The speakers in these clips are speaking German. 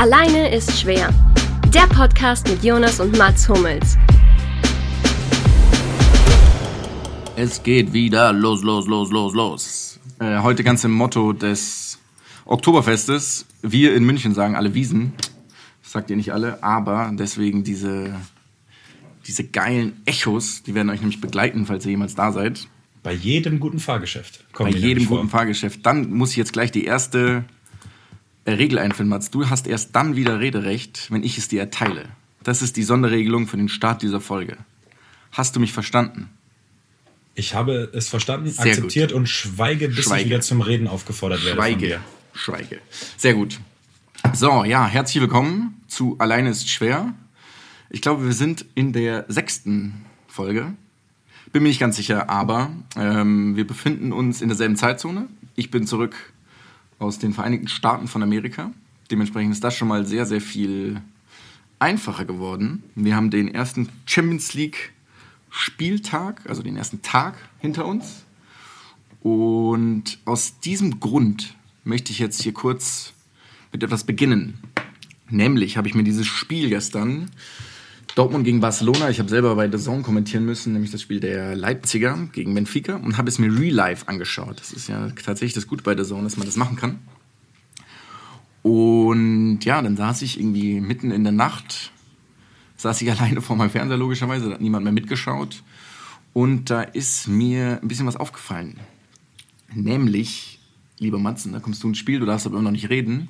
Alleine ist schwer. Der Podcast mit Jonas und Mats Hummels. Es geht wieder los, los, los, los, los. Äh, heute ganz im Motto des Oktoberfestes. Wir in München sagen alle Wiesen. Das sagt ihr nicht alle, aber deswegen diese, diese geilen Echos, die werden euch nämlich begleiten, falls ihr jemals da seid. Bei jedem guten Fahrgeschäft. Bei jedem guten Fahrgeschäft. Dann muss ich jetzt gleich die erste Regel einführen, Mats. Du hast erst dann wieder Rederecht, wenn ich es dir erteile. Das ist die Sonderregelung für den Start dieser Folge. Hast du mich verstanden? Ich habe es verstanden, Sehr akzeptiert gut. und schweige, bis schweige. ich wieder zum Reden aufgefordert werde. Schweige. Schweige. Sehr gut. So, ja, herzlich willkommen zu Alleine ist schwer. Ich glaube, wir sind in der sechsten Folge. Bin mir nicht ganz sicher, aber ähm, wir befinden uns in derselben Zeitzone. Ich bin zurück aus den Vereinigten Staaten von Amerika. Dementsprechend ist das schon mal sehr, sehr viel einfacher geworden. Wir haben den ersten Champions League Spieltag, also den ersten Tag hinter uns. Und aus diesem Grund möchte ich jetzt hier kurz mit etwas beginnen. Nämlich habe ich mir dieses Spiel gestern Dortmund gegen Barcelona. Ich habe selber bei The Zone kommentieren müssen, nämlich das Spiel der Leipziger gegen Benfica und habe es mir real life angeschaut. Das ist ja tatsächlich das Gute bei The Zone, dass man das machen kann. Und ja, dann saß ich irgendwie mitten in der Nacht, saß ich alleine vor meinem Fernseher logischerweise, da hat niemand mehr mitgeschaut. Und da ist mir ein bisschen was aufgefallen. Nämlich, lieber Matzen, da kommst du ins Spiel, du darfst aber immer noch nicht reden.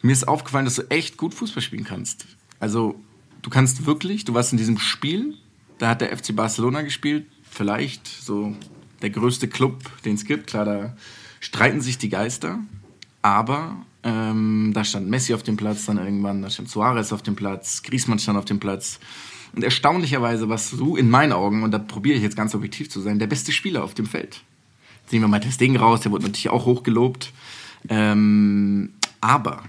Mir ist aufgefallen, dass du echt gut Fußball spielen kannst. Also du kannst wirklich, du warst in diesem Spiel, da hat der FC Barcelona gespielt, vielleicht so der größte Club, den es gibt. Klar, da streiten sich die Geister, aber ähm, da stand Messi auf dem Platz, dann irgendwann, da stand Suarez auf dem Platz, Griezmann stand auf dem Platz. Und erstaunlicherweise warst du in meinen Augen, und da probiere ich jetzt ganz objektiv zu sein, der beste Spieler auf dem Feld. Sehen wir mal das Ding raus, der wurde natürlich auch hochgelobt. Ähm, aber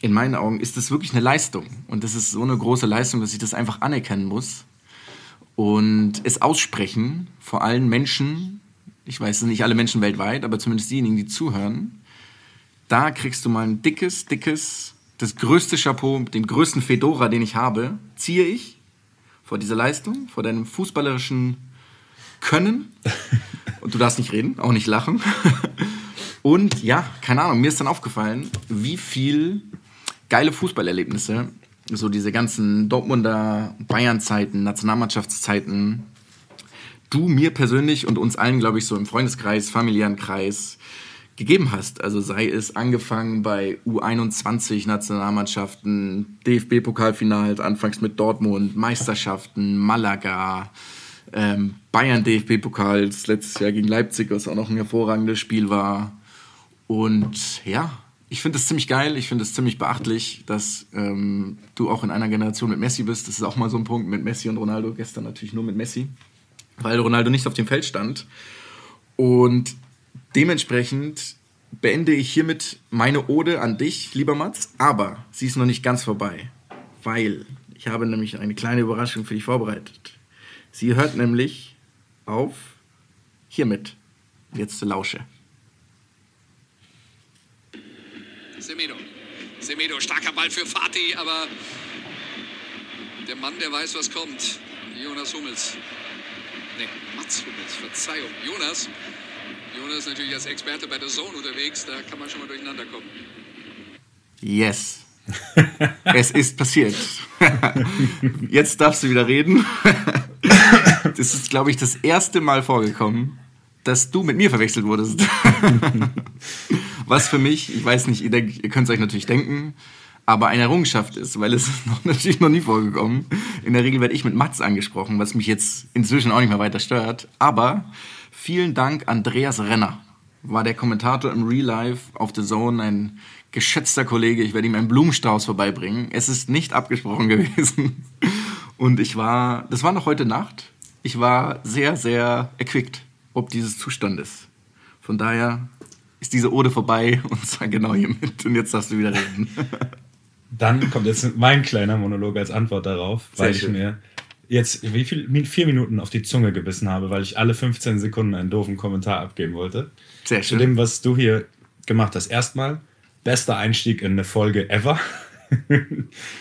in meinen Augen ist das wirklich eine Leistung. Und das ist so eine große Leistung, dass ich das einfach anerkennen muss. Und es aussprechen vor allen Menschen, ich weiß es nicht alle Menschen weltweit, aber zumindest diejenigen, die zuhören, da kriegst du mal ein dickes, dickes, das größte Chapeau, den größten Fedora, den ich habe, ziehe ich vor dieser Leistung, vor deinem fußballerischen Können. Und du darfst nicht reden, auch nicht lachen. Und ja, keine Ahnung, mir ist dann aufgefallen, wie viel geile Fußballerlebnisse. So diese ganzen Dortmunder Bayern-Zeiten, Nationalmannschaftszeiten. Du mir persönlich und uns allen, glaube ich, so im Freundeskreis, familiären Kreis gegeben hast. Also sei es angefangen bei U21 Nationalmannschaften, DFB-Pokalfinals, anfangs mit Dortmund, Meisterschaften, Malaga, ähm, Bayern DFB-Pokal, letztes Jahr gegen Leipzig, was auch noch ein hervorragendes Spiel war. Und ja, ich finde es ziemlich geil, ich finde es ziemlich beachtlich, dass ähm, du auch in einer Generation mit Messi bist. Das ist auch mal so ein Punkt mit Messi und Ronaldo. Gestern natürlich nur mit Messi, weil Ronaldo nicht auf dem Feld stand. Und dementsprechend beende ich hiermit meine Ode an dich, lieber Mats. Aber sie ist noch nicht ganz vorbei, weil ich habe nämlich eine kleine Überraschung für dich vorbereitet. Sie hört nämlich auf hiermit. Jetzt lausche. Semedo. Semedo, starker Ball für Fatih, aber der Mann, der weiß, was kommt. Jonas Hummels. Ne, Mats Hummels, Verzeihung. Jonas. Jonas ist natürlich als Experte bei der Zone unterwegs, da kann man schon mal durcheinander kommen. Yes. es ist passiert. Jetzt darfst du wieder reden. das ist, glaube ich, das erste Mal vorgekommen, dass du mit mir verwechselt wurdest. Was für mich, ich weiß nicht, ihr, ihr könnt es euch natürlich denken, aber eine Errungenschaft ist, weil es ist noch, natürlich noch nie vorgekommen. In der Regel werde ich mit Mats angesprochen, was mich jetzt inzwischen auch nicht mehr weiter stört. Aber vielen Dank, Andreas Renner war der Kommentator im Real Life auf The Zone, ein geschätzter Kollege. Ich werde ihm einen Blumenstrauß vorbeibringen. Es ist nicht abgesprochen gewesen. Und ich war, das war noch heute Nacht. Ich war sehr, sehr erquickt ob dieses Zustandes. Von daher ist diese Ode vorbei und zwar genau hiermit. Und jetzt darfst du wieder reden. Dann kommt jetzt mein kleiner Monolog als Antwort darauf, Sehr weil schön. ich mir jetzt wie viel, vier Minuten auf die Zunge gebissen habe, weil ich alle 15 Sekunden einen doofen Kommentar abgeben wollte. Sehr schön. Zu dem, was du hier gemacht hast. Erstmal, bester Einstieg in eine Folge ever.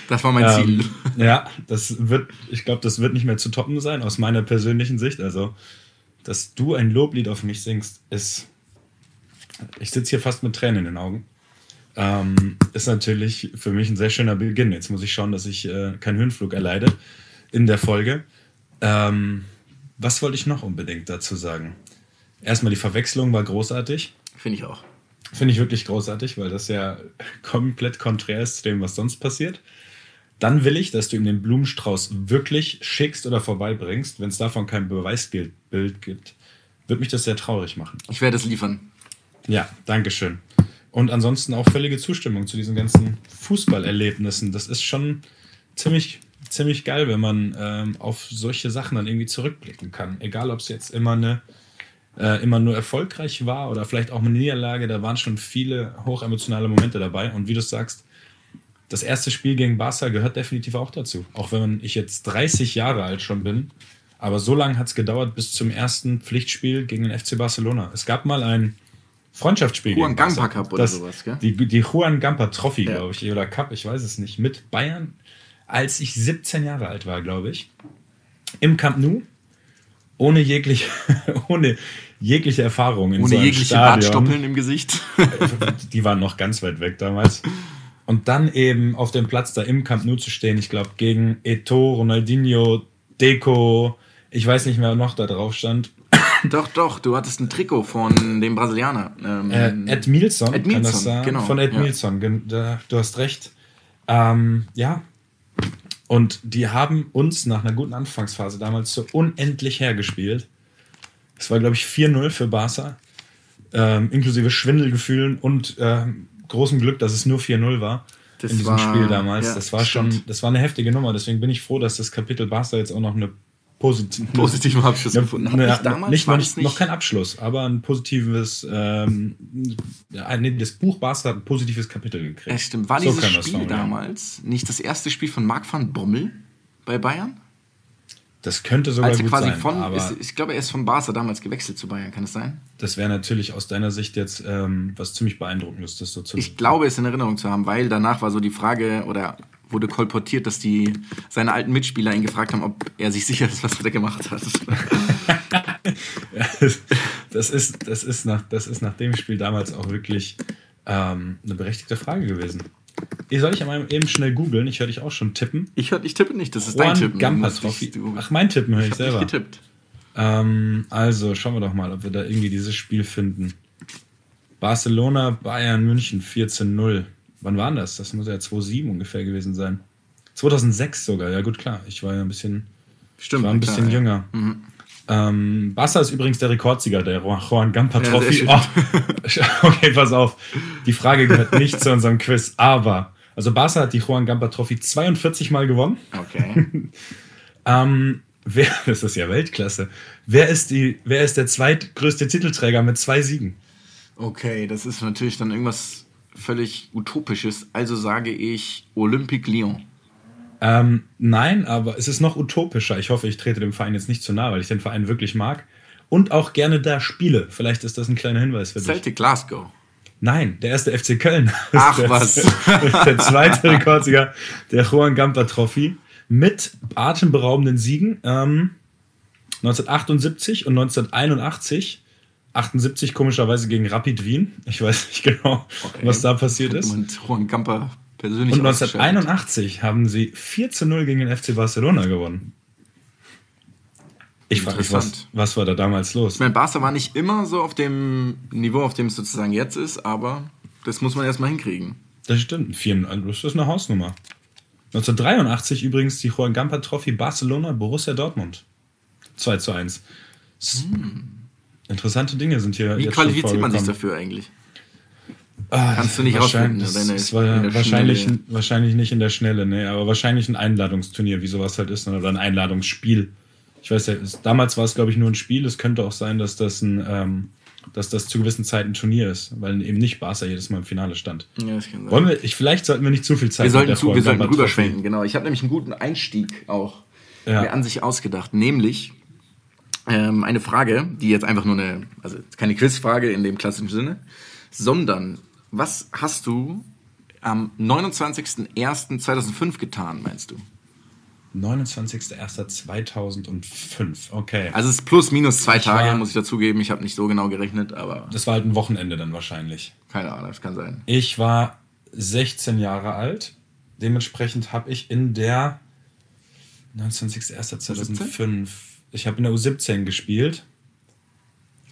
Das war mein Ziel. Ähm, ja, das wird, ich glaube, das wird nicht mehr zu toppen sein, aus meiner persönlichen Sicht. Also, dass du ein Loblied auf mich singst, ist. Ich sitze hier fast mit Tränen in den Augen. Ähm, ist natürlich für mich ein sehr schöner Beginn. Jetzt muss ich schauen, dass ich äh, keinen Höhenflug erleide in der Folge. Ähm, was wollte ich noch unbedingt dazu sagen? Erstmal, die Verwechslung war großartig. Finde ich auch. Finde ich wirklich großartig, weil das ja komplett konträr ist zu dem, was sonst passiert. Dann will ich, dass du ihm den Blumenstrauß wirklich schickst oder vorbeibringst. Wenn es davon kein Beweisbild gibt, wird mich das sehr traurig machen. Ich werde es liefern. Ja, danke schön. Und ansonsten auch völlige Zustimmung zu diesen ganzen Fußballerlebnissen. Das ist schon ziemlich, ziemlich geil, wenn man ähm, auf solche Sachen dann irgendwie zurückblicken kann. Egal, ob es jetzt immer eine äh, immer nur erfolgreich war oder vielleicht auch eine Niederlage, da waren schon viele hochemotionale Momente dabei. Und wie du sagst, das erste Spiel gegen Barca gehört definitiv auch dazu. Auch wenn ich jetzt 30 Jahre alt schon bin. Aber so lange hat es gedauert bis zum ersten Pflichtspiel gegen den FC Barcelona. Es gab mal ein Freundschaftsspiel. Juan Gampa Cup oder das, sowas, gell? Die, die Juan Gampa Trophy, Ja. glaube ich, oder Cup, ich weiß es nicht, mit Bayern, als ich 17 Jahre alt war, glaube ich. Im Camp Nou. Ohne jegliche, ohne jegliche Erfahrung in Ohne so jegliche Stadion. Bartstoppeln im Gesicht. Die waren noch ganz weit weg damals. Und dann eben auf dem Platz da im Camp Nou zu stehen, ich glaube, gegen Eto, Ronaldinho, Deco, ich weiß nicht mehr, noch da drauf stand. Doch, doch, du hattest ein Trikot von dem Brasilianer. Ähm, Äh, Ed Milson, Ed kann das Milson, genau, Von Ed ja. Milson, du hast recht. Ähm, ja. Und die haben uns nach einer guten Anfangsphase damals so unendlich hergespielt. Es war, glaube ich, 4-0 für Barca. Ähm, inklusive Schwindelgefühlen und ähm, großem Glück, dass es nur 4-0 war Das in diesem war- Spiel damals. ja, das war stimmt. schon, das war eine heftige Nummer. Deswegen bin ich froh, dass das Kapitel Barca jetzt auch noch eine positive positiven Abschluss ja, gefunden. Naja, nicht damals, nicht, noch, nicht, noch kein Abschluss, aber ein positives, ähm, ja, nee, das Buch Barca hat ein positives Kapitel gekriegt. Ja, stimmt. War So dieses Spiel formulieren. damals nicht das erste Spiel von Marc van Bommel bei Bayern? Das könnte sogar Als er gut quasi sein, von, aber ist, ich glaube, er ist von Barca damals gewechselt zu Bayern, kann es sein? das wäre natürlich aus deiner Sicht jetzt ähm, was ziemlich beeindruckendes, das so zu Ich glaube, es in Erinnerung zu haben, weil danach war so die Frage oder wurde kolportiert, dass die seine alten Mitspieler ihn gefragt haben, ob er sich sicher ist, was er gemacht hat. das, ist, das, ist nach, das ist nach dem Spiel damals auch wirklich ähm, eine berechtigte Frage gewesen. Ich soll ich einmal eben schnell googeln? Ich höre dich auch schon tippen. Ich, hör- ich tippe nicht, das ist dein Juan Tippen. Gamper Trophy. Ach, mein Tippen höre ich, ich selber. nicht getippt. Ähm, also, schauen wir doch mal, ob wir da irgendwie dieses Spiel finden. Barcelona, Bayern, München 14-0. Wann war das? Das muss ja 2007 ungefähr gewesen sein. 2006 sogar, ja gut, klar. Ich war ja ein bisschen, Stimmt. war ein klar, bisschen ja. jünger. Ähm, Barca ist übrigens der Rekordsieger der Juan Gamper Ja, Trophy. sehr oh, okay, pass auf. Die Frage gehört nicht zu unserem Quiz, aber, also Barca hat die Juan Gamper Trophy 42 Mal gewonnen. Okay. Ähm, wer, das ist ja Weltklasse. Wer ist, die, wer ist der zweitgrößte Titelträger mit zwei Siegen? Okay, das ist natürlich dann irgendwas völlig Utopisches. Also sage ich Olympique Lyon. Ähm, nein, aber es ist noch utopischer. Ich hoffe, ich trete dem Verein jetzt nicht zu nahe, weil ich den Verein wirklich mag und auch gerne da spiele. Vielleicht ist das ein kleiner Hinweis für dich. Celtic Glasgow. Nein, der erste FC Köln. Ach, der, was. Der zweite Rekordsieger der Juan Gamper Trophy mit atemberaubenden Siegen. Ähm, 1978 und 1981. 78 komischerweise gegen Rapid Wien. Ich weiß nicht genau, was da passiert ist. Und Juan Gamper persönlich Und ausgeschaltet. 1981 haben sie 4 zu 0 gegen den FC Barcelona gewonnen. Ich frage mich, was, was war da damals los? Ich meine, Barca war nicht immer so auf dem Niveau, auf dem es sozusagen jetzt ist, aber das muss man erstmal hinkriegen. Das stimmt, 4, das ist eine Hausnummer. 1983 übrigens die Juan Gamper Trophy Barcelona Borussia Dortmund. 2 zu 1. S- Interessante Dinge sind hier. Wie qualifiziert man sich dafür eigentlich? Ah, Kannst du nicht rausfinden, das, deine- das war wahrscheinlich, wahrscheinlich nicht in der Schnelle, ne, aber wahrscheinlich ein Einladungsturnier, wie sowas halt ist, oder ein Einladungsspiel. Ich weiß ja, es, damals war es, glaube ich, nur ein Spiel. Es könnte auch sein, dass das ein, ähm, dass das zu gewissen Zeiten ein Turnier ist, weil eben nicht Barca jedes Mal im Finale stand. Ja, das kann sein. Wollen wir, ich, vielleicht sollten wir nicht zu viel Zeit wir sollten, zu, wir sollten rüberschwenken, genau. Ich habe nämlich einen guten Einstieg auch Ja. mir an sich ausgedacht, nämlich ähm, eine Frage, die jetzt einfach nur eine, also keine Quizfrage in dem klassischen Sinne, sondern was hast du am 29.01.2005 getan, meinst du? 29.01.2005, okay. Also es ist plus minus zwei Ich Tage, war- muss ich dazugeben. Ich habe nicht so genau gerechnet, aber Das war halt ein Wochenende dann wahrscheinlich. keine Ahnung, das kann sein. Ich war 16 Jahre alt. Dementsprechend habe ich in der 29.01.2005, ich habe in der U17 gespielt.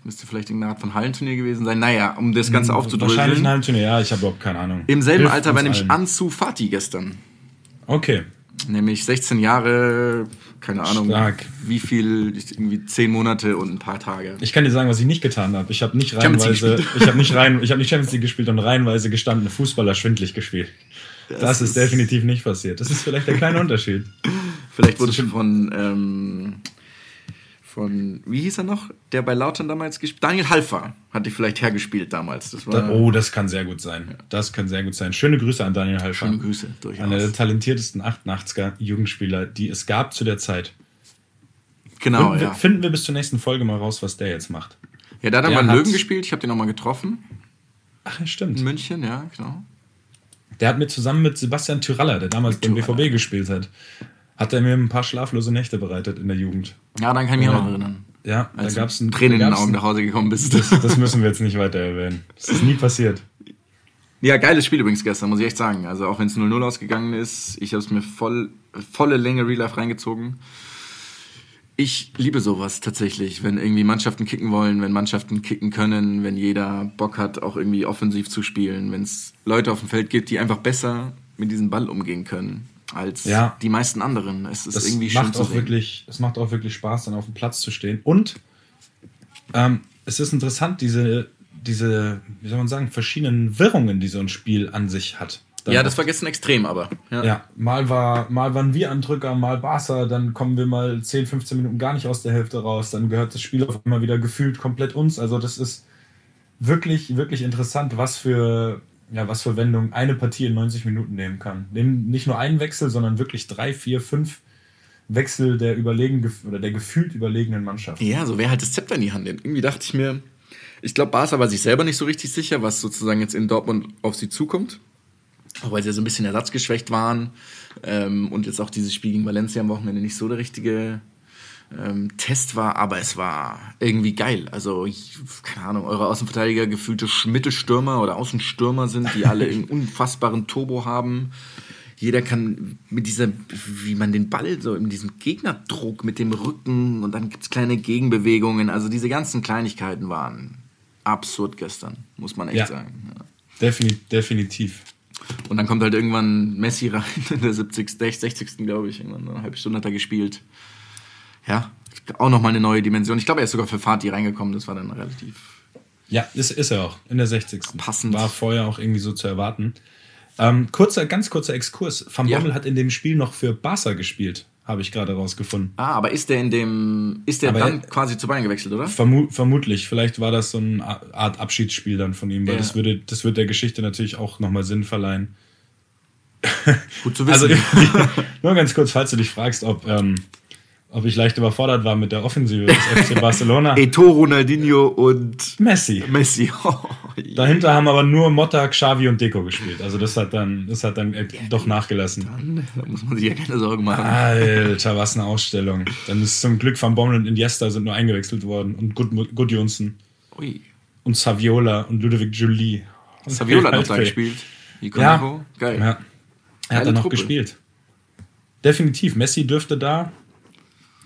Müsste vielleicht irgendeine Art von Hallenturnier gewesen sein. Naja, um das Ganze Wahrscheinlich ein aufzudröseln. Hallenturnier, ja, ich habe überhaupt keine Ahnung. Im selben Hilft Alter war nämlich allen. Ansu Fati gestern. Okay, Nämlich 16 Jahre, keine Ahnung, Stark. wie viel, irgendwie 10 Monate und ein paar Tage. ich kann dir sagen, was ich nicht getan habe. Ich habe nicht reihenweise, gespielt. ich habe nicht rein, ich habe nicht Champions League gespielt und reihenweise gestandene Fußballer schwindlig gespielt. Das, ist, ist- definitiv nicht passiert. Das ist vielleicht der kleine Unterschied. Vielleicht wurde schon von, ähm, von, wie hieß er noch? Der bei Lautern damals gespielt? Daniel Halfer hat die vielleicht hergespielt damals. Das war oh, das kann sehr gut sein. Das kann sehr gut sein. Schöne Grüße an Daniel Halfer. schöne Grüße, durchaus. Einer der talentiertesten 88er Jugendspieler, die es gab zu der Zeit. genau, finden, ja. wir, finden wir bis zur nächsten Folge mal raus, was der jetzt macht. Ja, da hat er mal hat- Löwen gespielt. Ich habe den nochmal getroffen. Ach ja, stimmt. In München, ja, genau. Der hat mir zusammen mit Sebastian Tyraller, der damals beim. BVB gespielt hat, hat er mir ein paar schlaflose Nächte bereitet in der Jugend. Ja, dann kann ich mich Ja. auch noch erinnern. Ja, Als da gab es ein Tränen in den Augen nach Hause gekommen bist. Das, das müssen wir jetzt nicht weiter erwähnen. Das ist nie passiert. Ja, geiles Spiel übrigens gestern, muss ich echt sagen. Also auch wenn es 0-0 ausgegangen ist, ich habe es mir voll, volle Länge Real Life reingezogen. Ich liebe sowas tatsächlich, wenn irgendwie Mannschaften kicken wollen, wenn Mannschaften kicken können, wenn jeder Bock hat, auch irgendwie offensiv zu spielen, wenn es Leute auf dem Feld gibt, die einfach besser mit diesem Ball umgehen können als Ja. die meisten anderen. Es ist Das irgendwie schön macht auch sehen. wirklich, es macht auch wirklich Spaß, dann auf dem Platz zu stehen. Und ähm, es ist interessant, diese, diese, wie soll man sagen, verschiedenen Wirrungen, die so ein Spiel an sich hat. Dann Ja, das war gestern extrem, aber. Ja. Ja, mal, war, mal waren wir Andrücker, mal Barca, dann kommen wir mal 10, 15 Minuten gar nicht aus der Hälfte raus, dann gehört das Spiel auf einmal wieder gefühlt komplett uns. Also das ist wirklich, wirklich interessant, was für, ja, was für Wendungen eine Partie in 90 Minuten nehmen kann. Nehmen nicht nur einen Wechsel, sondern wirklich drei, vier, fünf Wechsel der überlegen oder der gefühlt überlegenen Mannschaft. Ja, so wer halt das Zepter in die Hand nimmt. Irgendwie dachte ich mir, ich glaube, Barca war sich selber nicht so richtig sicher, was sozusagen jetzt in Dortmund auf sie zukommt. Auch weil sie ja so ein bisschen ersatzgeschwächt waren. Ähm, und jetzt auch dieses Spiel gegen Valencia am Wochenende nicht so der richtige ähm, Test war, aber es war irgendwie geil. Also, ich, keine Ahnung, eure Außenverteidiger gefühlte Mittelstürmer oder Außenstürmer sind, die alle einen unfassbaren Turbo haben. Jeder kann mit dieser, wie man den Ball so in diesem Gegnerdruck mit dem Rücken und dann gibt's kleine Gegenbewegungen. Also diese ganzen Kleinigkeiten waren absurd gestern, muss man echt Ja. sagen. Ja. Defini definitiv. Und dann kommt halt irgendwann Messi rein in der 70., 60. glaube ich. Irgendwann eine halbe Stunde hat er gespielt. Ja, auch nochmal eine neue Dimension. Ich glaube, er ist sogar für Fatih reingekommen. Das war dann relativ. Ja, ist, ist er auch. In der 60. Passend. War vorher auch irgendwie so zu erwarten. Ähm, kurzer, ganz kurzer Exkurs. Van Ja. Bommel hat in dem Spiel noch für Barca gespielt, habe ich gerade rausgefunden. Ah, aber ist der in dem. Ist der Aber dann er- quasi zu Bayern gewechselt, oder? Vermu vermutlich. Vielleicht war das so eine Art Abschiedsspiel dann von ihm, weil Ja. das, würde, das wird der Geschichte natürlich auch nochmal Sinn verleihen. Gut zu Also, wissen. nur ganz kurz, falls du dich fragst, ob, ähm, ob ich leicht überfordert war mit der Offensive des FC Barcelona. Eto, Ronaldinho und Messi. Messi. Oh, Dahinter haben aber nur Motta, Xavi und Deco gespielt. Also das hat dann, das hat dann äh, doch nachgelassen. da muss man sich ja keine Sorgen machen. Alter, was eine Ausstellung. Dann ist zum Glück Van Bommel und Iniesta sind nur eingewechselt worden. Und Good, Good Johnson Ui. und Saviola und Ludwig Jolie. Saviola hat noch da gespielt. Ja. Geil. ja. Er hat dann noch gespielt. Definitiv. Messi dürfte da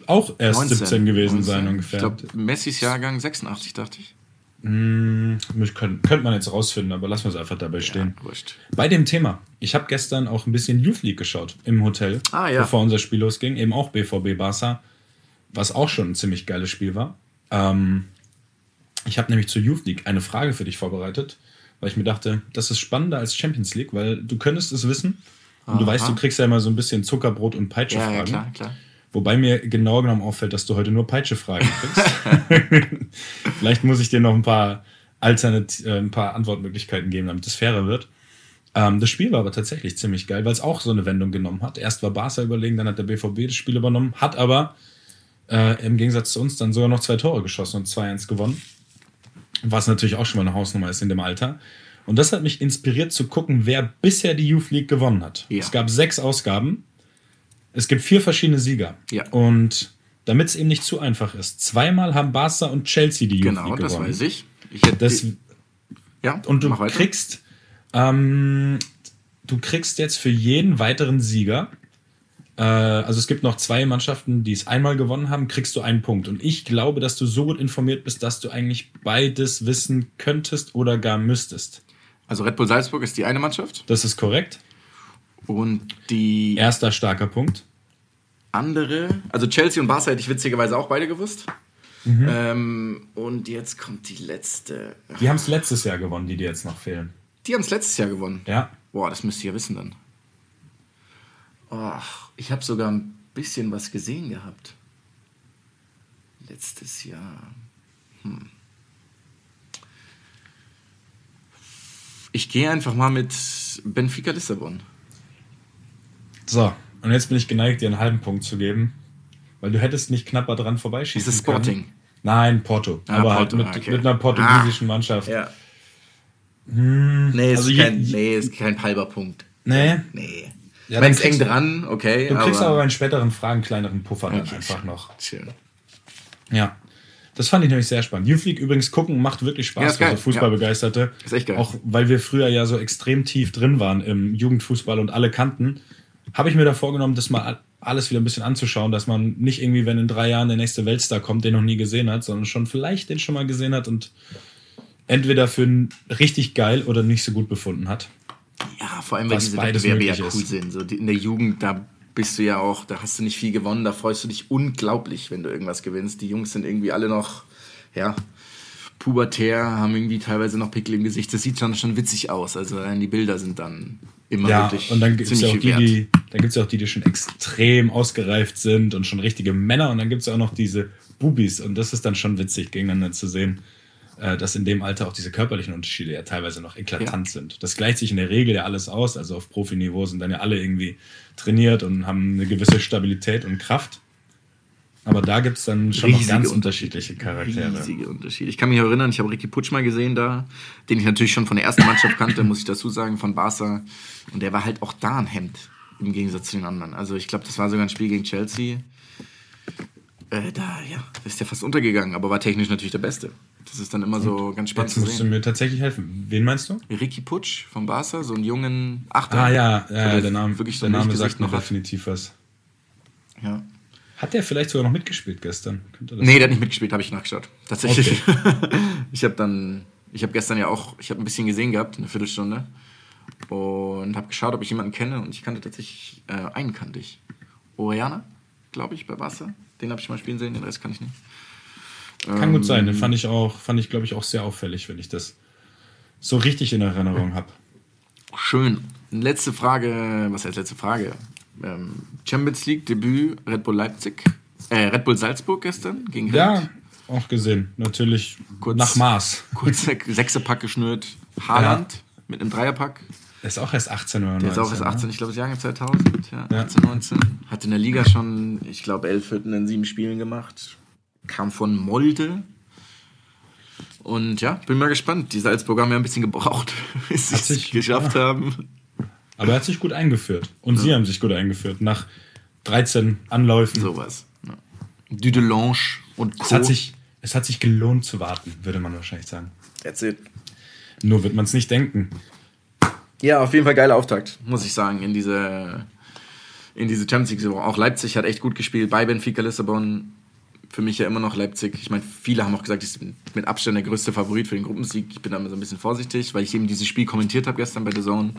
auch erst 19, 17 gewesen 19. sein ungefähr. Ich glaube, Messis Jahrgang 86, dachte ich. Hm, könnte könnte man jetzt rausfinden, aber lassen wir es einfach dabei stehen. Ja. Bei dem Thema. Ich habe gestern auch ein bisschen Youth League geschaut im Hotel, Ah, ja. bevor unser Spiel losging. Eben auch BVB Barca, was auch schon ein ziemlich geiles Spiel war. Ähm, ich habe nämlich zur Youth League eine Frage für dich vorbereitet, weil ich mir dachte, das ist spannender als Champions League, weil du könntest es wissen. Und du Aha. weißt, du kriegst ja immer so ein bisschen Zuckerbrot und Peitsche Ja, Fragen. ja, klar, klar. Wobei mir genau genommen auffällt, dass du heute nur Peitsche-Fragen kriegst. Vielleicht muss ich dir noch ein paar, Alternat äh, ein paar Antwortmöglichkeiten geben, damit es fairer wird. Ähm, das Spiel war aber tatsächlich ziemlich geil, weil es auch so eine Wendung genommen hat. Erst war Barca überlegen, dann hat der BVB das Spiel übernommen, hat aber äh, im Gegensatz zu uns dann sogar noch zwei Tore geschossen und 2-1 gewonnen. Was natürlich auch schon mal eine Hausnummer ist in dem Alter. Und das hat mich inspiriert zu gucken, wer bisher die Youth League gewonnen hat. Ja. Es gab sechs Ausgaben. Es gibt vier verschiedene Sieger. Ja. Und damit es eben nicht zu einfach ist, zweimal haben Barca und Chelsea die Youth Genau, League das gewonnen. weiß ich. ich hätte Das, ja, und du kriegst, ähm, du kriegst jetzt für jeden weiteren Sieger, äh, also es gibt noch zwei Mannschaften, die es einmal gewonnen haben, kriegst du einen Punkt. Und ich glaube, dass du so gut informiert bist, dass du eigentlich beides wissen könntest oder gar müsstest. Also Red Bull Salzburg ist die eine Mannschaft Das ist korrekt. Und die Erster starker Punkt. andere, also Chelsea und Barca hätte ich witzigerweise auch beide gewusst. Mhm. Ähm, und jetzt kommt die letzte. Die haben es letztes Jahr gewonnen, die dir jetzt noch fehlen. Die haben es letztes Jahr gewonnen. Ja. Boah, das müsst ihr ja wissen dann. Och, ich habe sogar ein bisschen was gesehen gehabt. Letztes Jahr. Hm. Ich gehe einfach mal mit Benfica Lissabon. So, und jetzt bin ich geneigt, dir einen halben Punkt zu geben, weil du hättest nicht knapper dran vorbeischießen Ist es Sporting? Können. Nein, Porto. Ah, aber Porto, halt mit, okay. mit einer portugiesischen Mannschaft. Ja. nee, ist also je- kein, nee, ist kein halber Punkt. Nee. Nee. Ja, Wenn dann es eng kriegst- dran, okay. Du kriegst aber aber bei den späteren Fragen kleineren Puffer dann Okay, einfach schön, noch. Schön. Ja. Das fand ich nämlich sehr spannend. Youth League übrigens gucken macht wirklich Spaß Ja, ist für geil, so Fußballbegeisterte. Ist echt geil. Auch weil wir früher ja so extrem tief drin waren im Jugendfußball und alle kannten, habe ich mir da vorgenommen, das mal alles wieder ein bisschen anzuschauen, dass man nicht irgendwie, wenn in drei Jahren der nächste Weltstar kommt, den noch nie gesehen hat, sondern schon vielleicht den schon mal gesehen hat und entweder für richtig geil oder nicht so gut befunden hat. Ja, vor allem, weil diese Wettbewerbe ja cool ist. sind. So die, in der Jugend, da bist du ja auch, da hast du nicht viel gewonnen, da freust du dich unglaublich, wenn du irgendwas gewinnst. Die Jungs sind irgendwie alle noch, ja, pubertär, haben irgendwie teilweise noch Pickel im Gesicht. Das sieht schon, schon witzig aus. Also die Bilder sind dann immer Ja, wirklich und dann gibt es ja auch die, die, da gibt's ja auch die, die schon extrem ausgereift sind und schon richtige Männer. Und dann gibt es ja auch noch diese Bubis. Und das ist dann schon witzig, gegeneinander zu sehen, äh, dass in dem Alter auch diese körperlichen Unterschiede ja teilweise noch eklatant Ja. sind. Das gleicht sich in der Regel ja alles aus. Also auf Profiniveau sind dann ja alle irgendwie trainiert und haben eine gewisse Stabilität und Kraft. Aber da gibt es dann schon noch Riesige ganz unterschiedliche Charaktere. Riesige Unterschiede. Ich kann mich erinnern, ich habe Ricky Putsch mal gesehen da, den ich natürlich schon von der ersten Mannschaft kannte, muss ich dazu sagen, von Barca. Und der war halt auch da ein Hemd, im Gegensatz zu den anderen. Also ich glaube, das war sogar ein Spiel gegen Chelsea. Äh, da, ja, ist der fast untergegangen, aber war technisch natürlich der Beste. Das ist dann immer so ganz spannend Jetzt musst du mir tatsächlich helfen. Wen meinst du? Ricky Putsch von Barca, so einen jungen Achter. Ah ja, ja, der der Name, wirklich so der Name sagt noch definitiv was. Ja. Hat der vielleicht sogar noch mitgespielt gestern? Könnte Nee, der hat nicht mitgespielt, habe ich nachgeschaut. Tatsächlich. ich habe dann, ich habe gestern ja auch, ich habe ein bisschen gesehen gehabt, eine Viertelstunde. Und habe geschaut, ob ich jemanden kenne. Und ich kannte tatsächlich, äh, einen kannte ich. Oriana, glaube ich, bei Wasser. Den habe ich mal spielen sehen, den Rest kann ich nicht. Kann gut sein. Den Ähm. fand ich auch, fand ich, glaube ich, auch sehr auffällig, wenn ich das so richtig in Erinnerung habe. Schön. Letzte Frage, was heißt letzte Frage? Ähm, Champions League Debüt Red Bull Leipzig, äh, Red Bull Salzburg gestern gegen Ja, auch gesehen. Natürlich Kurz- nach Maß. Kurz sechse Pack geschnürt. Haaland mit einem Dreierpack. Er ist auch erst 18 oder 19. Der ist auch erst 18, Ne? ich glaube, das Jahrgang 2000, ja, Ja. 18, 19. Hat in der Liga schon, ich glaube, elf Hütten in sieben Spielen gemacht. Kam von Molde. Und ja, bin mal gespannt. Die Salzburger haben ja ein bisschen gebraucht, bis sie es sich- geschafft haben. Aber er hat sich gut eingeführt. Und sie haben sich gut eingeführt. Nach 13 Anläufen. Sowas. Ja. Dudelange und Co. Es, hat sich, es hat sich gelohnt zu warten, würde man wahrscheinlich sagen. That's it. Nur wird man es nicht denken. Ja, auf jeden Fall geiler Auftakt, muss ich sagen, in diese, in diese Champions League-Saison. Auch Leipzig hat echt gut gespielt bei Benfica Lissabon. Für mich ja immer noch Leipzig. Ich meine, viele haben auch gesagt, ich bin mit Abstand der größte Favorit für den Gruppensieg. Ich bin da immer so ein bisschen vorsichtig, weil ich eben dieses Spiel kommentiert habe gestern bei The Zone.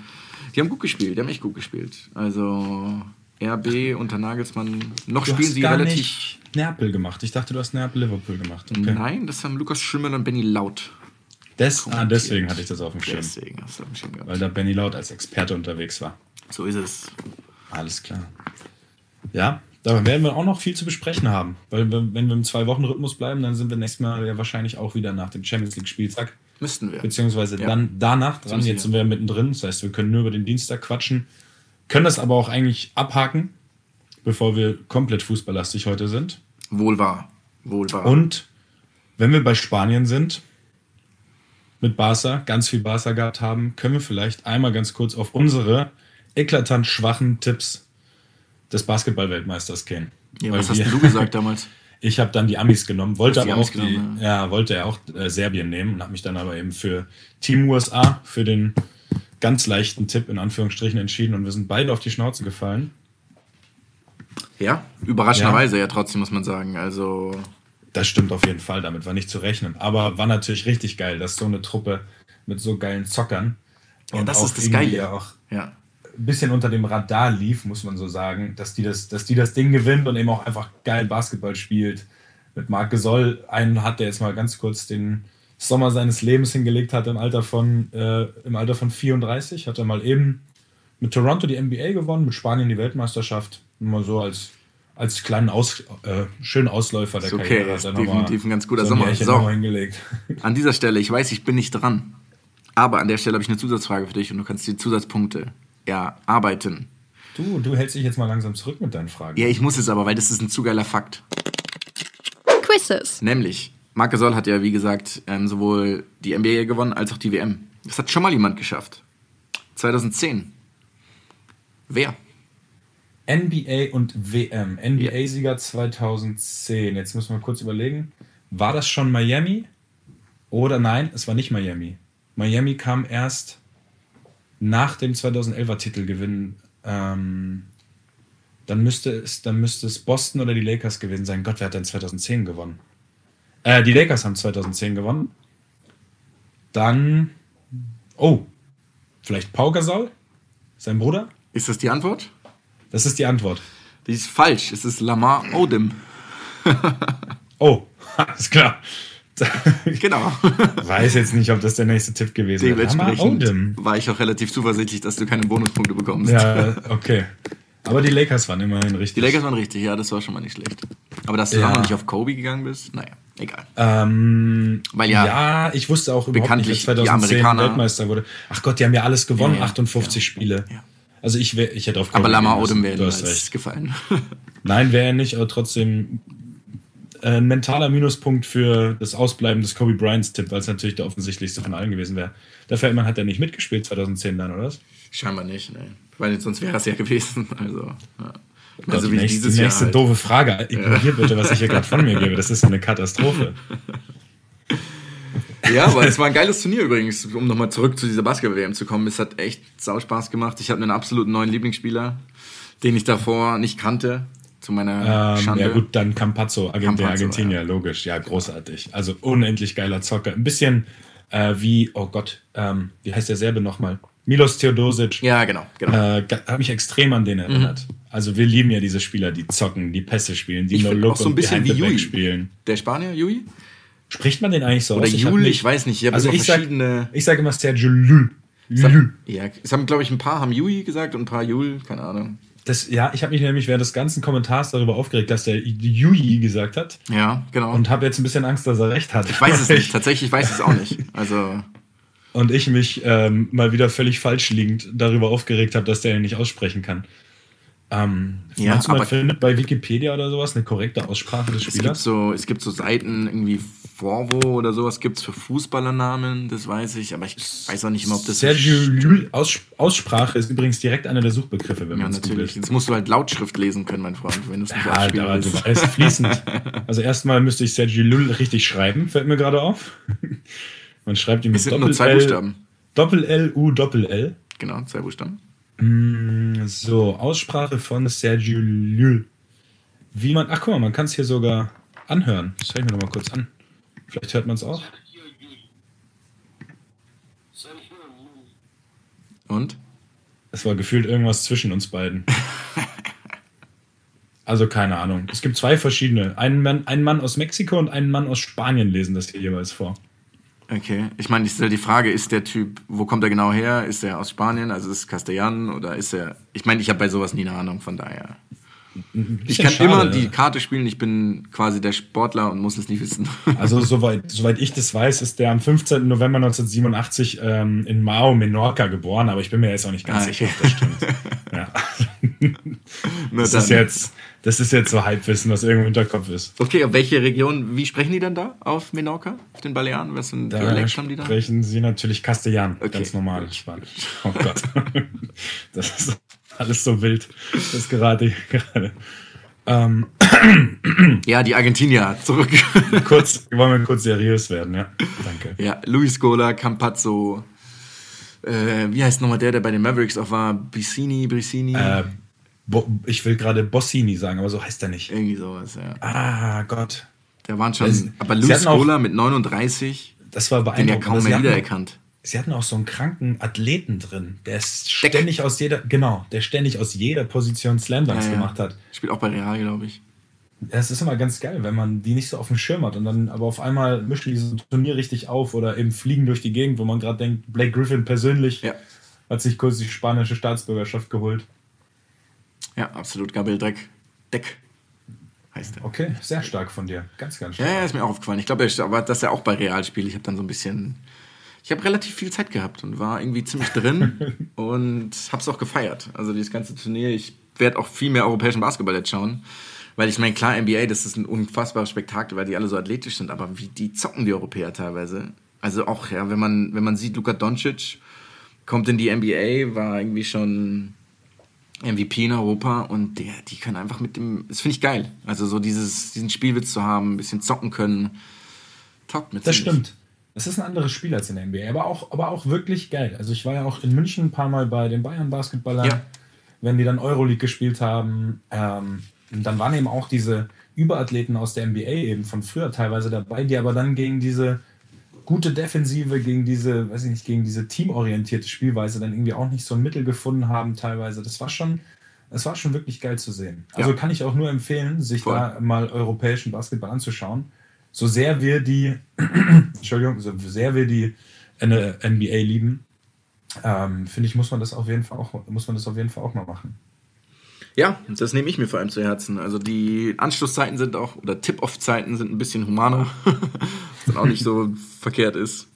Die haben gut gespielt, die haben echt gut gespielt. Also RB unter Nagelsmann. Noch Du spielen sie relativ. nicht Neapel gemacht. Ich dachte, du hast Neapel-Liverpool gemacht. Okay. Nein, das haben Lukas Schimmel und Benny Laut. Des, ah, deswegen hatte ich das auf dem Schirm. Deswegen hast du auf dem Schirm gehabt. Weil da Benny Laut als Experte unterwegs war. So ist es. Alles klar. Ja, da werden wir auch noch viel zu besprechen haben. Weil wir, wenn wir im Zwei-Wochen-Rhythmus bleiben, dann sind wir nächstes Mal ja wahrscheinlich auch wieder nach dem Champions League-Spieltag. Müssten wir. Beziehungsweise Ja. dann danach dran. Jetzt sind wir mittendrin. Das heißt, wir können nur über den Dienstag quatschen. Können das aber auch eigentlich abhaken, bevor wir komplett fußballlastig heute sind. Wohl wahr. Wohl wahr. Und wenn wir bei Spanien sind, mit Barca, ganz viel Barca gehabt haben, können wir vielleicht einmal ganz kurz auf unsere eklatant schwachen Tipps des Basketball-Weltmeisters gehen. Ja, was hast wir- du gesagt damals? Ich habe dann die Amis genommen, wollte aber auch die, genommen, ja, wollte ja auch äh, Serbien nehmen und habe mich dann aber eben für Team USA für den ganz leichten Tipp in Anführungsstrichen entschieden und wir sind beide auf die Schnauze gefallen. Ja, überraschenderweise ja. trotzdem, muss man sagen. Also, Das stimmt auf jeden Fall, damit war nicht zu rechnen. Aber war natürlich richtig geil, dass so eine Truppe mit so geilen Zockern Ja, das auch ist das Geile. ja auch ja. Ein bisschen unter dem Radar lief, muss man so sagen, dass die das, dass die das Ding gewinnt und eben auch einfach geil Basketball spielt. Mit Marc Gesoll, einen hat, der jetzt mal ganz kurz den Sommer seines Lebens hingelegt hat, im Alter von, äh, im Alter von 34, hat er mal eben mit Toronto die NBA gewonnen, mit Spanien die Weltmeisterschaft. Nur mal so als, als kleinen Aus, äh, schönen Ausläufer der okay, Karriere. er noch definitiv ein ganz guter so Sommer. So. hingelegt. An dieser Stelle, ich weiß, ich bin nicht dran. Aber an der Stelle habe ich eine Zusatzfrage für dich und du kannst die Zusatzpunkte erarbeiten. Du, du hältst dich jetzt mal langsam zurück mit deinen Fragen. Ja, ich muss es aber, weil das ist ein zu geiler Fakt. Quizzes. Nämlich, Marc Gasol hat ja, wie gesagt, ähm, sowohl die NBA gewonnen als auch die WM. Das hat schon mal jemand geschafft. 2010. Wer? NBA und WM. NBA-Sieger 2010. Jetzt müssen wir kurz überlegen. War das schon Miami? Oder nein, es war nicht Miami. Miami kam erst nach dem 2011er Titelgewinn. Ähm, dann, müsste es, dann müsste es Boston oder die Lakers gewesen sein. Gott, wer hat denn 2010 gewonnen? Äh, die Lakers haben 2010 gewonnen. Dann, oh, vielleicht Pau Gasol? Sein Bruder? Ist das die Antwort? Das ist die Antwort. Die ist falsch. Es ist Lamar Odom. Oh, alles klar. Genau. Weiß jetzt nicht, ob das der nächste Tipp gewesen wäre. Dementsprechend Odom. war ich auch relativ zuversichtlich, dass du keine Bonuspunkte bekommst. Ja, okay. Aber die Lakers waren immerhin richtig. Die Lakers waren richtig, ja, das war schon mal nicht schlecht. Aber dass du Ja. noch nicht auf Kobe gegangen bist, naja, egal. Ähm, Weil ja- ja, ich wusste auch überhaupt nicht, wer 2010 die Amerikaner- Weltmeister wurde. Ach Gott, die haben ja alles gewonnen, Ja, ja, 58 Spiele. Also ich, wär, ich hätte auf Aber Kobe Lamar gehen müssen. Odom wäre Du mir hast als recht. gefallen. Nein, wäre er nicht, aber trotzdem ein mentaler Minuspunkt für das Ausbleiben des Kobe Bryants Tipp, weil es natürlich der offensichtlichste von allen gewesen wäre. Der Feldmann hat ja nicht mitgespielt 2010 dann, oder? was? Scheinbar nicht, ne. Weil sonst wäre es ja gewesen. Also, ja. Gott, also die nächste, nächste halt. doofe Frage. Ignoriert bitte, was ich hier gerade von mir gebe. Das ist eine Katastrophe. Ja, aber es war ein geiles Turnier übrigens, um nochmal zurück zu dieser Basketball-WM zu kommen. Es hat echt sau Spaß gemacht. Ich hatte einen absoluten neuen Lieblingsspieler, den ich davor nicht kannte, zu meiner Ähm, Schande. ja gut, dann Campazzo, Agent der Argentinier, ja. logisch. Ja, großartig. Also unendlich geiler Zocker. Ein bisschen äh, wie, oh Gott, ähm, wie heißt der Serbe nochmal? Milos Teodosic. Ja, genau, genau. Äh, habe mich extrem an den erinnert. Also wir lieben ja diese Spieler, die zocken, die Pässe spielen, die Ich No Look auch so ein bisschen wie Jui. spielen. Der Spanier, Jui? Spricht man den eigentlich so Oder aus? hab Jul, ich weiß nicht. Ich Also ich sag, verschiedene. ich sage immer Sergio haben- Lul. Ja, es haben, glaube ich, ein paar haben Jui gesagt und ein paar Jul, keine Ahnung. Das, ja, ich habe mich nämlich während des ganzen Kommentars darüber aufgeregt, dass der Yui gesagt hat Ja, genau. und habe jetzt ein bisschen Angst, dass er recht hat. ich weiß es nicht, tatsächlich weiß ich es auch nicht. Also, Und ich mich ähm, mal wieder völlig falsch liegend darüber aufgeregt habe, dass der ihn nicht aussprechen kann. Ähm, Ja, meinst du, man aber- findet bei Wikipedia oder sowas eine korrekte Aussprache des es gibt, Spielers? so, es gibt so Seiten, irgendwie Forvo oder sowas gibt es für Fußballernamen, das weiß ich, aber ich weiß auch nicht immer, ob das. Sergio Lul Aus, Aussprache ist übrigens direkt einer der Suchbegriffe, wenn Ja, man es natürlich. Jetzt musst du halt Lautschrift lesen können, mein Freund, wenn du es nicht Ja, aber du weißt, fließend. Also erstmal müsste ich Sergio Lul richtig schreiben, fällt mir gerade auf. Man schreibt ihn mit sind nur zwei Doppel-L, Buchstaben. Doppel-L, U, Doppel-L. Genau, zwei Buchstaben. So, Aussprache von Sergio Llull. Wie man, ach guck mal, man kann es hier sogar anhören. Das höre ich mir noch mal kurz an. Vielleicht hört man es auch. Und? Es war gefühlt irgendwas zwischen uns beiden. Also keine Ahnung. Es gibt zwei verschiedene. Ein Mann, ein Mann aus Mexiko und ein Mann aus Spanien lesen das hier jeweils vor. Okay. Ich meine, ich stelle die Frage, ist der Typ, wo kommt er genau her? Ist er aus Spanien, also ist es Castellan oder ist er. Ich meine, ich habe bei sowas nie eine Ahnung, von daher. Ich Bisschen kann schade. immer die Karte spielen, ich bin quasi der Sportler und muss es nicht wissen. Also soweit, soweit ich das weiß, ist der am 15. November 1987 ähm, in Mao, Menorca geboren, aber ich bin mir jetzt auch nicht ganz Ah, sicher, okay. ob das stimmt. Ja. Das dann. ist jetzt Das ist jetzt so Halbwissen, was irgendwo im Hinterkopf ist. Okay, auf welche Region, wie sprechen die denn da auf Menorca, auf den Balearen? Was für ein Dialekt haben die da? sprechen sie natürlich Castellan, Okay. ganz normal Spanisch. Oh Gott. Das ist alles so wild. Das gerade, gerade. Ähm, Ja, die Argentinier, zurück. kurz, wollen wir kurz seriös werden, ja? Danke. ja, Luis Gola, Campazzo, äh, wie heißt nochmal der, der bei den Mavericks auch war? Bicini, Brissini? Äh, ich will gerade Bossini sagen, aber so heißt er nicht. Irgendwie sowas, ja. Ah, Gott. Da waren schon, aber Luis Gola mit 39, Das war den ja beeindruckend. kaum sie mehr wiedererkannt. Sie hatten auch so einen kranken Athleten drin, der ist ständig aus jeder, genau, der ständig aus jeder Position Slamdunks Ja, ja. gemacht hat. Spielt auch bei Real, glaube ich. Es ist immer ganz geil, wenn man die nicht so auf dem Schirm hat und dann aber auf einmal mischen die so ein Turnier richtig auf oder eben fliegen durch die Gegend, wo man gerade denkt, Blake Griffin persönlich Ja. hat sich kurz die spanische Staatsbürgerschaft geholt. Ja, absolut. Gabriel Dreck. Deck heißt er. Okay, sehr stark von dir. Ganz, ganz Ja, stark. ja, ist mir auch aufgefallen. Ich glaube, aber dass er auch bei Real spielt. Ich habe dann so ein bisschen. Ich habe relativ viel Zeit gehabt und war irgendwie ziemlich drin und habe es auch gefeiert. Also dieses ganze Turnier. Ich werde auch viel mehr europäischen Basketball jetzt schauen. Weil ich meine, klar, NBA, das ist ein unfassbares Spektakel, weil die alle so athletisch sind, aber wie die zocken die Europäer teilweise. Also auch, ja, wenn man, wenn man sieht, Luka Doncic kommt in die NBA, war irgendwie schon MVP in Europa und der, die können einfach mit dem, das finde ich geil. Also so dieses, diesen Spielwitz zu haben, ein bisschen zocken können, taugt mir Das stimmt. Es ist ein anderes Spiel als in der NBA, aber auch, aber auch wirklich geil. Also ich war ja auch in München ein paar Mal bei den Bayern Basketballern, Ja. wenn die dann Euroleague gespielt haben. Ähm, und dann waren eben auch diese Überathleten aus der NBA eben von früher teilweise dabei, die aber dann gegen diese gute Defensive, gegen diese, weiß ich nicht, gegen diese teamorientierte Spielweise dann irgendwie auch nicht so ein Mittel gefunden haben teilweise. Das war schon, das war schon wirklich geil zu sehen. Also Ja. kann ich auch nur empfehlen, sich Voll. da mal europäischen Basketball anzuschauen. So sehr wir die, Entschuldigung, so sehr wir die NBA lieben, ähm, finde ich, muss man das auf jeden Fall auch, muss man das auf jeden Fall auch mal machen. Ja, das nehme ich mir vor allem zu Herzen. Also die Anschlusszeiten sind auch, oder Tip-Off-Zeiten sind ein bisschen humaner, was dann auch nicht so verkehrt ist.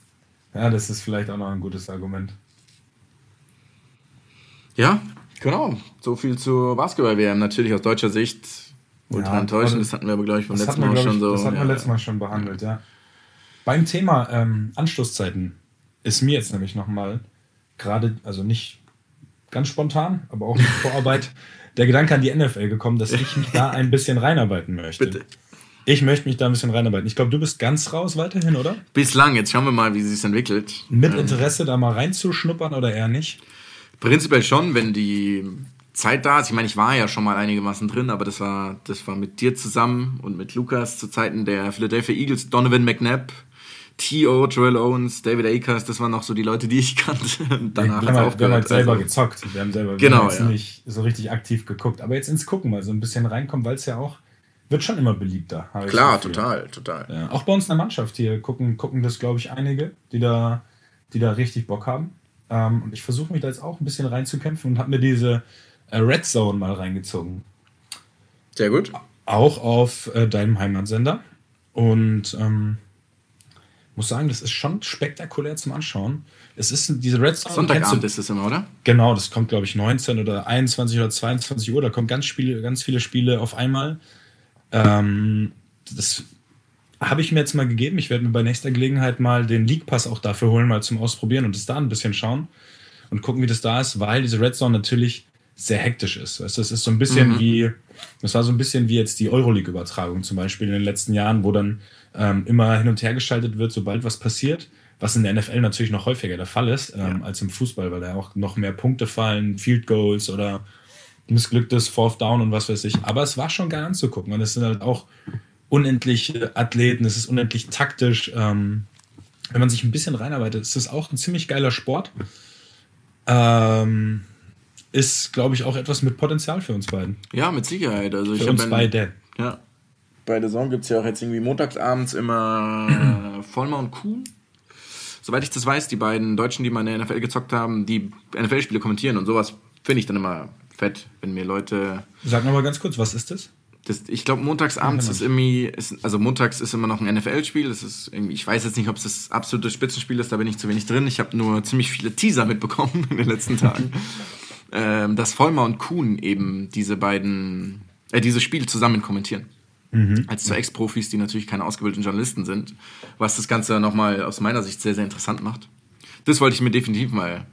Ja, das ist vielleicht auch noch ein gutes Argument. Ja, genau. So viel zur Basketball-WM. Natürlich aus deutscher Sicht ultra Ja, enttäuschend. Das hatten wir aber, glaube ich, beim letzten Mal schon ich, so. das hatten wir ja. letztes Mal schon behandelt, ja. Beim Thema ähm, Anschlusszeiten ist mir jetzt nämlich nochmal gerade, also nicht ganz spontan, aber auch mit Vorarbeit, der Gedanke an die NFL gekommen, dass ich mich da ein bisschen reinarbeiten möchte. Bitte. Ich möchte mich da ein bisschen reinarbeiten. Ich glaube, du bist ganz raus weiterhin, oder? Bislang, jetzt schauen wir mal, wie es sich entwickelt. Mit Interesse da mal reinzuschnuppern oder eher nicht? Prinzipiell schon, wenn die Zeit da ist. Ich meine, ich war ja schon mal einigermaßen drin, aber das war, das war mit dir zusammen und mit Lukas zu Zeiten der Philadelphia Eagles, Donovan McNabb, T.O., Joel Owens, David Akers, das waren noch so die Leute, die ich kannte. Und danach wir, haben halt, wir haben halt selber Also, gezockt. Wir haben selber wir Genau, haben jetzt ja. nicht so richtig aktiv geguckt. Aber jetzt ins Gucken mal so ein bisschen reinkommen, weil es ja auch, wird schon immer beliebter. Klar, total, total. Ja, auch bei uns in der Mannschaft hier gucken, gucken das, glaube ich, einige, die da, die da richtig Bock haben. Ähm, und ich versuche mich da jetzt auch ein bisschen reinzukämpfen und habe mir diese Red Zone mal reingezogen. Sehr gut. Auch auf äh, deinem Heimatsender. Und ähm, muss sagen, das ist schon spektakulär zum Anschauen. Es ist diese Red Zone. Sonntagabend ist es immer, oder? Genau, das kommt, glaube ich, 19 oder 21 oder 22 Uhr. Da kommen ganz, Spiele, ganz viele Spiele auf einmal. Ähm, das habe ich mir jetzt mal gegeben. Ich werde mir bei nächster Gelegenheit mal den League Pass auch dafür holen, mal zum Ausprobieren und das da ein bisschen schauen und gucken, wie das da ist, weil diese Red Zone natürlich sehr hektisch ist. Weißt das ist so ein bisschen wie, das war so ein bisschen wie jetzt die Euroleague-Übertragung zum Beispiel in den letzten Jahren, wo dann ähm, immer hin und her geschaltet wird, sobald was passiert, was in der NFL natürlich noch häufiger der Fall ist ähm, als im Fußball, weil da auch noch mehr Punkte fallen, Field Goals oder missglücktes Fourth Down und was weiß ich. Aber es war schon geil anzugucken und es sind halt auch unendliche Athleten, es ist unendlich taktisch. Ähm, wenn man sich ein bisschen reinarbeitet, ist es auch ein ziemlich geiler Sport. Ähm, ist, glaube ich, auch etwas mit Potenzial für uns beiden. Ja, mit Sicherheit. Also ich Für hab uns beide. Ja. Bei der Saison gibt es ja auch jetzt irgendwie montagsabends immer äh, Vollmer und Kuhn. Soweit ich das weiß, die beiden Deutschen, die mal in der NFL gezockt haben, die NFL-Spiele kommentieren und sowas finde ich dann immer fett, wenn mir Leute. Sag mal ganz kurz, was ist das? Das, ich glaube, montagsabends ist irgendwie, ist, also montags ist immer noch ein NFL-Spiel. Das ist irgendwie, ich weiß jetzt nicht, ob es das absolute Spitzenspiel ist, da bin ich zu wenig drin. Ich habe nur ziemlich viele Teaser mitbekommen in den letzten Tagen. ähm, dass Vollmer und Kuhn eben diese beiden äh, dieses Spiel zusammen kommentieren. Als zwei Ex-Profis, die natürlich keine ausgebildeten Journalisten sind, was das Ganze nochmal aus meiner Sicht sehr, sehr interessant macht. Das wollte ich mir definitiv mal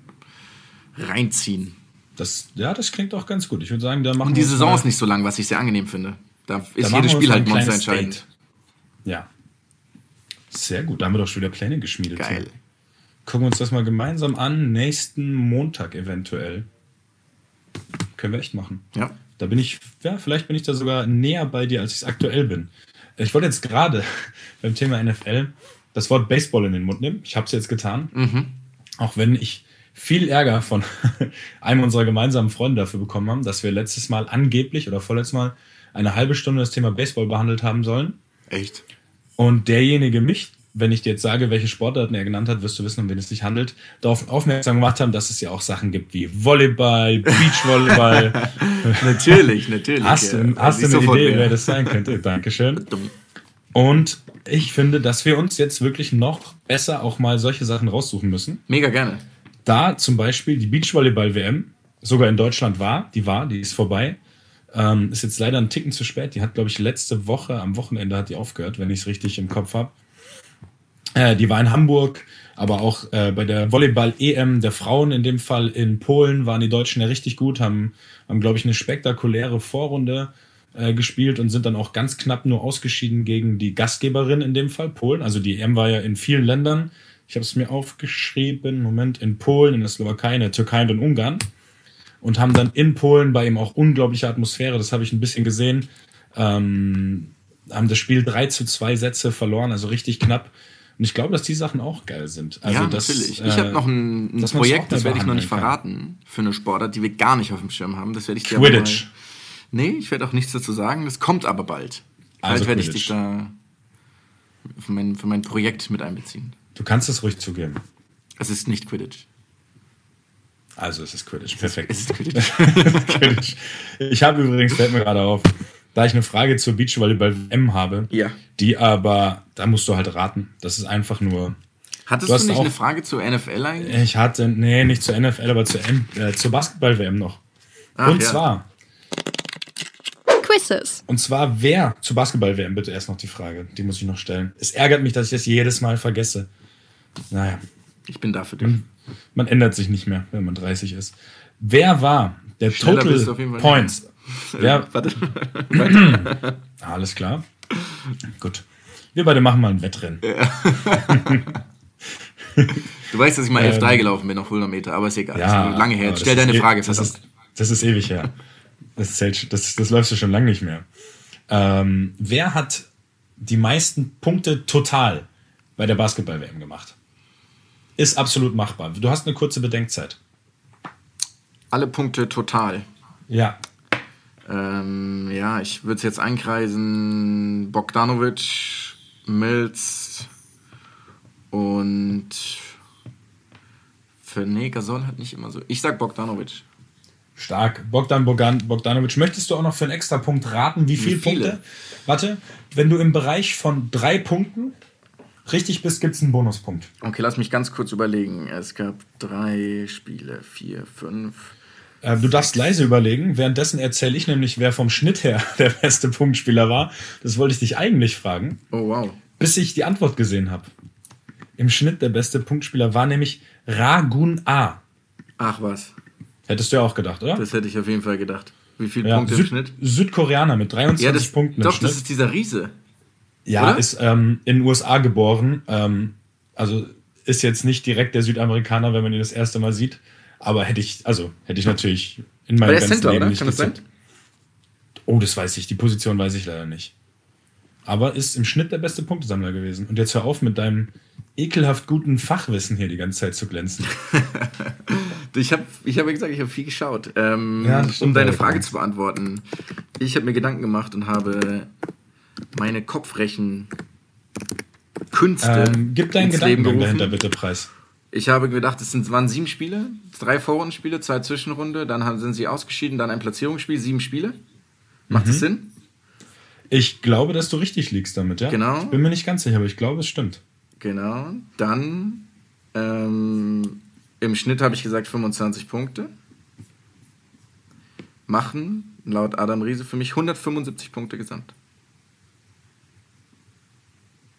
reinziehen. Das, ja, das klingt auch ganz gut. Ich würde sagen, da machen Und die Saison ist nicht so lang, was ich sehr angenehm finde. Da da ist machen jedes Spiel halt monsterentscheidend. Date. Ja. Sehr gut. Da haben wir doch schon wieder Pläne geschmiedet. Geil. Gucken wir uns das mal gemeinsam an. Nächsten Montag eventuell. Können wir echt machen. Ja. Da bin ich, ja, vielleicht bin ich da sogar näher bei dir, als ich es aktuell bin. Ich wollte jetzt gerade beim Thema NFL das Wort Baseball in den Mund nehmen. Ich habe es jetzt getan. Auch wenn ich viel Ärger von einem unserer gemeinsamen Freunde dafür bekommen haben, dass wir letztes Mal angeblich oder vorletztes Mal eine halbe Stunde das Thema Baseball behandelt haben sollen. Echt? Und derjenige mich, wenn ich dir jetzt sage, welche Sportarten er genannt hat, wirst du wissen, um wen es sich handelt, darauf aufmerksam gemacht haben, dass es ja auch Sachen gibt wie Volleyball, Beachvolleyball. Natürlich, natürlich. hast ja. du, hast du eine Idee, wer. wer das sein könnte? Dankeschön. Und ich finde, dass wir uns jetzt wirklich noch besser auch mal solche Sachen raussuchen müssen. Mega gerne. Da zum Beispiel die Beachvolleyball-WM sogar in Deutschland war, die war, die ist vorbei. Ähm, ist jetzt leider ein Ticken zu spät. Die hat, glaube ich, letzte Woche, am Wochenende hat die aufgehört, wenn ich es richtig im Kopf habe. Äh, die war in Hamburg, aber auch äh, bei der Volleyball-EM der Frauen, in dem Fall in Polen, waren die Deutschen ja richtig gut, haben, haben glaube ich, eine spektakuläre Vorrunde äh, gespielt und sind dann auch ganz knapp nur ausgeschieden gegen die Gastgeberin in dem Fall, Polen. Also die EM war ja in vielen Ländern. Ich habe es mir aufgeschrieben, Moment, in Polen, in der Slowakei, in der Türkei und in Ungarn. Und haben dann in Polen bei ihm auch unglaubliche Atmosphäre, das habe ich ein bisschen gesehen, ähm, haben das Spiel 3 zu 2 Sätze verloren, also richtig knapp. Und ich glaube, dass die Sachen auch geil sind. Also ja, das, natürlich. äh, Ich habe noch ein, ein dass Projekt, das werde ich noch nicht behandeln kann. verraten, für eine Sportart, die wir gar nicht auf dem Schirm haben. Das werde ich dir aber Quidditch. Mal, nee, ich werde auch nichts dazu sagen. Das kommt aber bald. Also bald werde ich dich da für mein, für mein Projekt mit einbeziehen. Du kannst es ruhig zugeben. Es ist nicht Quidditch. Also es ist Quidditch. Perfekt. Es ist Quidditch. Quidditch. Ich habe übrigens, fällt mir gerade auf, da ich eine Frage zur Beachvolleyball M habe, Ja. die aber, da musst du halt raten. Das ist einfach nur. Hattest Du du, nicht auch- eine Frage zur NFL eigentlich? Ich hatte, nee, nicht zur NFL, aber zur, M, äh, zur Basketball-WM noch. Ach, und ja. zwar, Quizzes. und zwar wer zur Basketball-WM bitte erst noch die Frage. Die muss ich noch stellen. Es ärgert mich, dass ich das jedes Mal vergesse. Naja, Ich bin da für dich. man ändert sich nicht mehr, wenn man 30 ist. Wer war der Schneller Total Points? Wer, Warte. Alles klar. Gut. Wir beide machen mal ein Wettrennen. Du weißt, dass ich mal 11,3 gelaufen bin auf 100 Meter, aber ist egal. das ist lange her. Ähm, stell deine eh- Frage, Das ist, das ist ewig her. Das, zählt, das, das läufst du schon lange nicht mehr. Ähm, wer hat die meisten Punkte total bei der Basketball-WM gemacht? Ist absolut machbar. Du hast eine kurze Bedenkzeit. Alle Punkte total. Ja. Ähm, ja, ich würde es jetzt einkreisen. Bogdanovic, Mills und für nee, Gasol hat nicht immer so. Ich sag Bogdanovic. Stark. Bogdan Bogan, Bogdanovic, möchtest du auch noch für einen extra Punkt raten, wie viele viele? Punkte? Warte, wenn du im Bereich von drei Punkten richtig bist, gibt es einen Bonuspunkt. Okay, lass mich ganz kurz überlegen. Es gab drei Spiele, vier, fünf. Äh, du darfst leise überlegen. Währenddessen erzähle ich nämlich, wer vom Schnitt her der beste Punktspieler war. Das wollte ich dich eigentlich fragen, Oh wow. bis ich die Antwort gesehen habe. Im Schnitt der beste Punktspieler war nämlich Ragun A. Ach was. Hättest du ja auch gedacht, oder? Das hätte ich auf jeden Fall gedacht. Wie viele ja, Punkte im Süd Schnitt? Südkoreaner mit 23 Ja, das, Punkten doch, im Schnitt. das ist dieser Riese. ja, oder? ist ähm, in den USA geboren. Ähm, also ist jetzt nicht direkt der Südamerikaner, wenn man ihn das erste Mal sieht. Aber hätte ich, also hätte ich natürlich in meinem ganzen Center, Leben oder? nicht Kann das sein? gezählt. Oh, das weiß ich. Die Position weiß ich leider nicht. Aber ist im Schnitt der beste Punktesammler gewesen. Und jetzt hör auf mit deinem ekelhaft guten Fachwissen hier die ganze Zeit zu glänzen. Ich habe ich hab ja gesagt, ich habe viel geschaut. Ähm, Ja, um deine. Frage zu beantworten. Ich habe mir Gedanken gemacht und habe meine Kopfrechen Künste Ähm, gib deinen ins Leben Gedankengang gerufen. dahinter bitte preis. Ich habe gedacht, es sind, waren sieben Spiele, drei Vorrundenspiele, zwei Zwischenrunde, dann haben, sind sie ausgeschieden, dann ein Platzierungsspiel, sieben Spiele. Macht Mhm. das Sinn? Ich glaube, dass du richtig liegst damit, ja? Genau. Ich bin mir nicht ganz sicher, aber ich glaube, es stimmt. Genau. Dann ähm, im Schnitt habe ich gesagt 25 Punkte. Machen laut Adam Riese für mich 175 Punkte gesamt.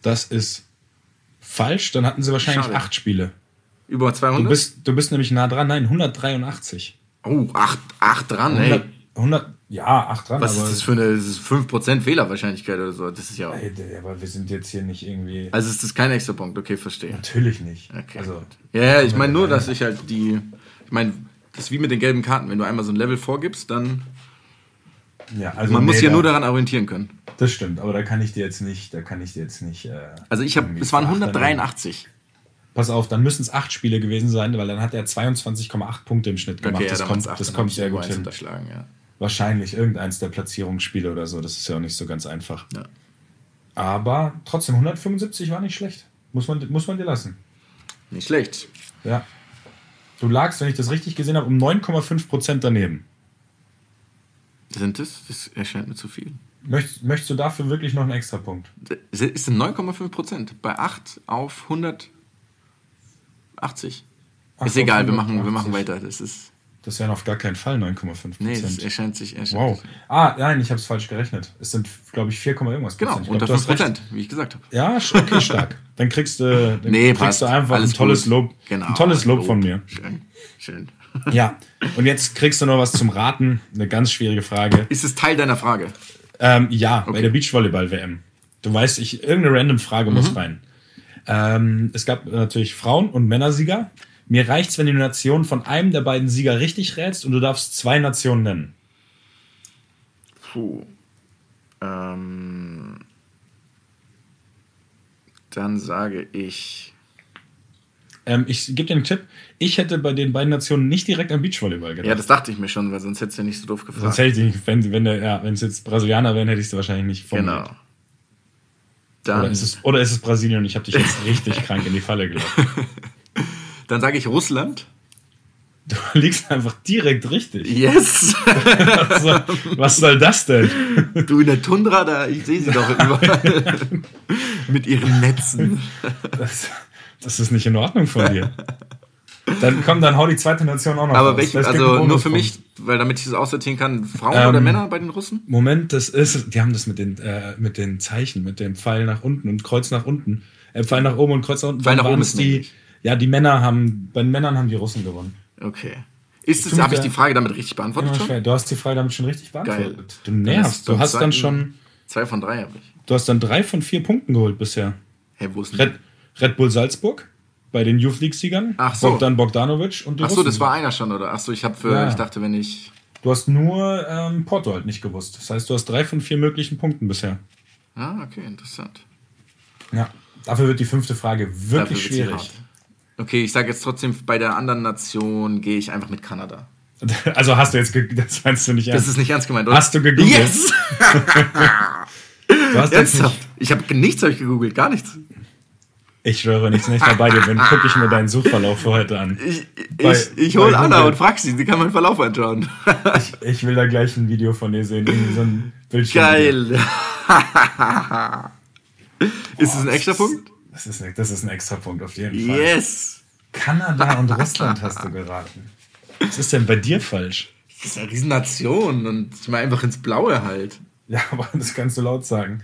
Das ist falsch. Dann hatten sie wahrscheinlich Schade. acht Spiele. Über 200? Du bist, du bist nämlich nah dran. Nein, 183. oh, 8, 8 dran, ey. 100, 100 ja, acht dran. Was ist das für eine das ist 5% Fehlerwahrscheinlichkeit oder so? Das ist ja. Ey, der- aber wir sind jetzt hier nicht irgendwie. Also ist das kein extra Punkt, okay, verstehe. Natürlich nicht. Okay. Also, ja, ja, ich meine nur, dass ich halt die. Ich meine, das ist wie mit den gelben Karten. Wenn du einmal so ein Level vorgibst, dann. ja, also Man muss nee, da- nur daran orientieren können. Das stimmt, aber da kann ich dir jetzt nicht, da kann ich dir jetzt nicht. Äh, Also ich habe, es waren verachten. 183. Pass auf, dann müssen es acht Spiele gewesen sein, weil dann hat er 22,8 Punkte im Schnitt gemacht. Okay, ja, das dann kommt, das kommt sehr gut hin. Ja. Wahrscheinlich irgendeins der Platzierungsspiele oder so. Das ist ja auch nicht so ganz einfach. Ja. Aber trotzdem, 175 war nicht schlecht. Muss man, muss man dir lassen. Nicht schlecht. Ja. Du lagst, wenn ich das richtig gesehen habe, um 9,5 Prozent daneben. Sind es? Das erscheint mir zu viel. Möchtest, möchtest du dafür wirklich noch einen Extrapunkt? Das ist 9,5 Prozent. Bei 8 auf 180. Ach, ist egal, wir machen, wir 180. machen weiter. Das ist. Das wären auf gar keinen Fall 9,5 Nee, das Prozent. erscheint sich. Erscheint Wow. sich. Ah, nein, ich habe es falsch gerechnet. Es sind, glaube ich, 4, irgendwas Genau, Prozent. Ich glaub, unter hast 5 recht. Prozent, wie ich gesagt habe. Ja, okay, stark. Dann kriegst du, dann Nee, kriegst passt. du einfach Alles ein tolles gut. Lob. Genau. Ein tolles Lob, von mir. Schön. Schön. Ja. Und jetzt kriegst du noch was zum Raten. Eine ganz schwierige Frage. Ist es Teil deiner Frage? Ähm, ja, bei Okay. der Beachvolleyball-WM. Du weißt, ich, irgendeine random Frage Mhm. muss rein. Ähm, es gab natürlich Frauen- und Männersieger. Mir reicht's, wenn du die Nation von einem der beiden Sieger richtig rätst und du darfst zwei Nationen nennen. Puh. Ähm, dann sage ich. Ähm, ich gebe dir einen Tipp. Ich hätte bei den beiden Nationen nicht direkt an Beachvolleyball gedacht. Ja, das dachte ich mir schon, weil sonst hättest du ja nicht so doof gefragt. Sonst hätte ich wenn, wenn, ja, wenn es jetzt Brasilianer wären, hätte ich es wahrscheinlich nicht formuliert. Genau. Dann, Oder ist, es, oder ist es Brasilien und ich habe dich jetzt richtig krank in die Falle gelockt. dann sage ich Russland. Du liegst einfach direkt richtig. Yes! Was soll, was soll das denn? du in der Tundra, da, ich sehe sie doch überall. Mit ihren Netzen. Das, das ist nicht in Ordnung von dir. Dann komm, dann hau die zweite Nation auch noch Aber raus. welche, also nur für mich, weil damit ich das aussortieren kann, Frauen Ähm, oder Männer bei den Russen? Moment, das ist, die haben das mit den, äh, mit den Zeichen, mit dem Pfeil nach unten und Kreuz nach unten. Äh, Pfeil nach oben und Kreuz nach unten. Pfeil nach oben ist die, männlich. Ja, die Männer haben, bei den Männern haben die Russen gewonnen. Okay. Ist es, habe ich die Frage damit richtig beantwortet schon? schwer. Du hast die Frage damit schon richtig Geil. beantwortet. Du Dann nervst. Du hast dann schon, Zwei von drei habe ich. du hast dann drei von vier Punkten geholt bisher. Hä, wo ist denn Red, Red Bull Salzburg bei den Youth League-Siegern. Ach so. Bogdan Bogdanovic und die Ach so, Russen. das war einer schon, oder? Ach so, ich habe für, Ja. ich dachte, wenn ich. Du hast nur ähm, Porto halt nicht gewusst. Das heißt, du hast drei von vier möglichen Punkten bisher. Ah, okay, interessant. Ja. Dafür wird die fünfte Frage wirklich schwierig. Okay, ich sage jetzt trotzdem, bei der anderen Nation gehe ich einfach mit Kanada. Also hast du jetzt, das meinst du nicht Das ernst. ist nicht ernst gemeint, oder? Hast du gegoogelt? Yes! du hast jetzt Ernsthaft? nicht, Ich habe nichts hab ich gegoogelt, gar nichts. Ich schwöre, nichts nicht dabei dir bin. Gucke ich mir deinen Suchverlauf für heute an. Ich, Bei- ich, ich bei hole Anna Google. und frag sie, sie kann meinen Verlauf anschauen. Ich will da gleich ein Video von dir sehen. Irgendwie so ein Bildschirm. Geil. ist es ein extra Punkt? Das ist, ein- das ist ein extra Punkt auf jeden Fall. Yes. Kanada und Russland hast du geraten. Was ist denn bei dir falsch? Das ist eine Riesennation und ich mal einfach ins Blaue halt. Ja, aber das kannst du laut sagen.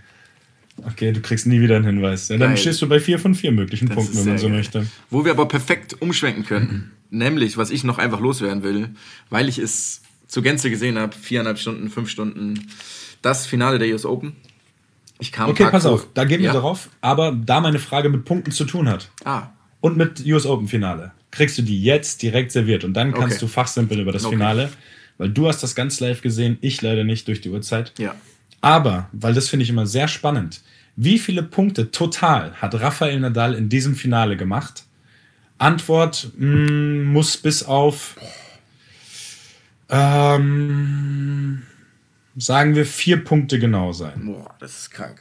Okay, du kriegst nie wieder einen Hinweis. Ja, dann Geil. stehst du bei vier von vier möglichen Das Punkten, wenn man so geil. möchte. Wo wir aber perfekt umschwenken können, nämlich, was ich noch einfach loswerden will, weil ich es zur Gänze gesehen habe, viereinhalb Stunden, fünf Stunden, das Finale der US Open. Ich kam Okay, pass auf, da gehen wir ja. darauf. Aber da meine Frage mit Punkten zu tun hat Ah, und mit US Open Finale, kriegst du die jetzt direkt serviert und dann kannst Okay. du fachsimpeln über das Okay. Finale, weil du hast das ganz live gesehen, ich leider nicht durch die Uhrzeit. ja. Aber, weil das finde ich immer sehr spannend, wie viele Punkte total hat Rafael Nadal in diesem Finale gemacht? Antwort mh, muss bis auf, ähm, sagen wir, vier Punkte genau sein. Boah, das ist krank.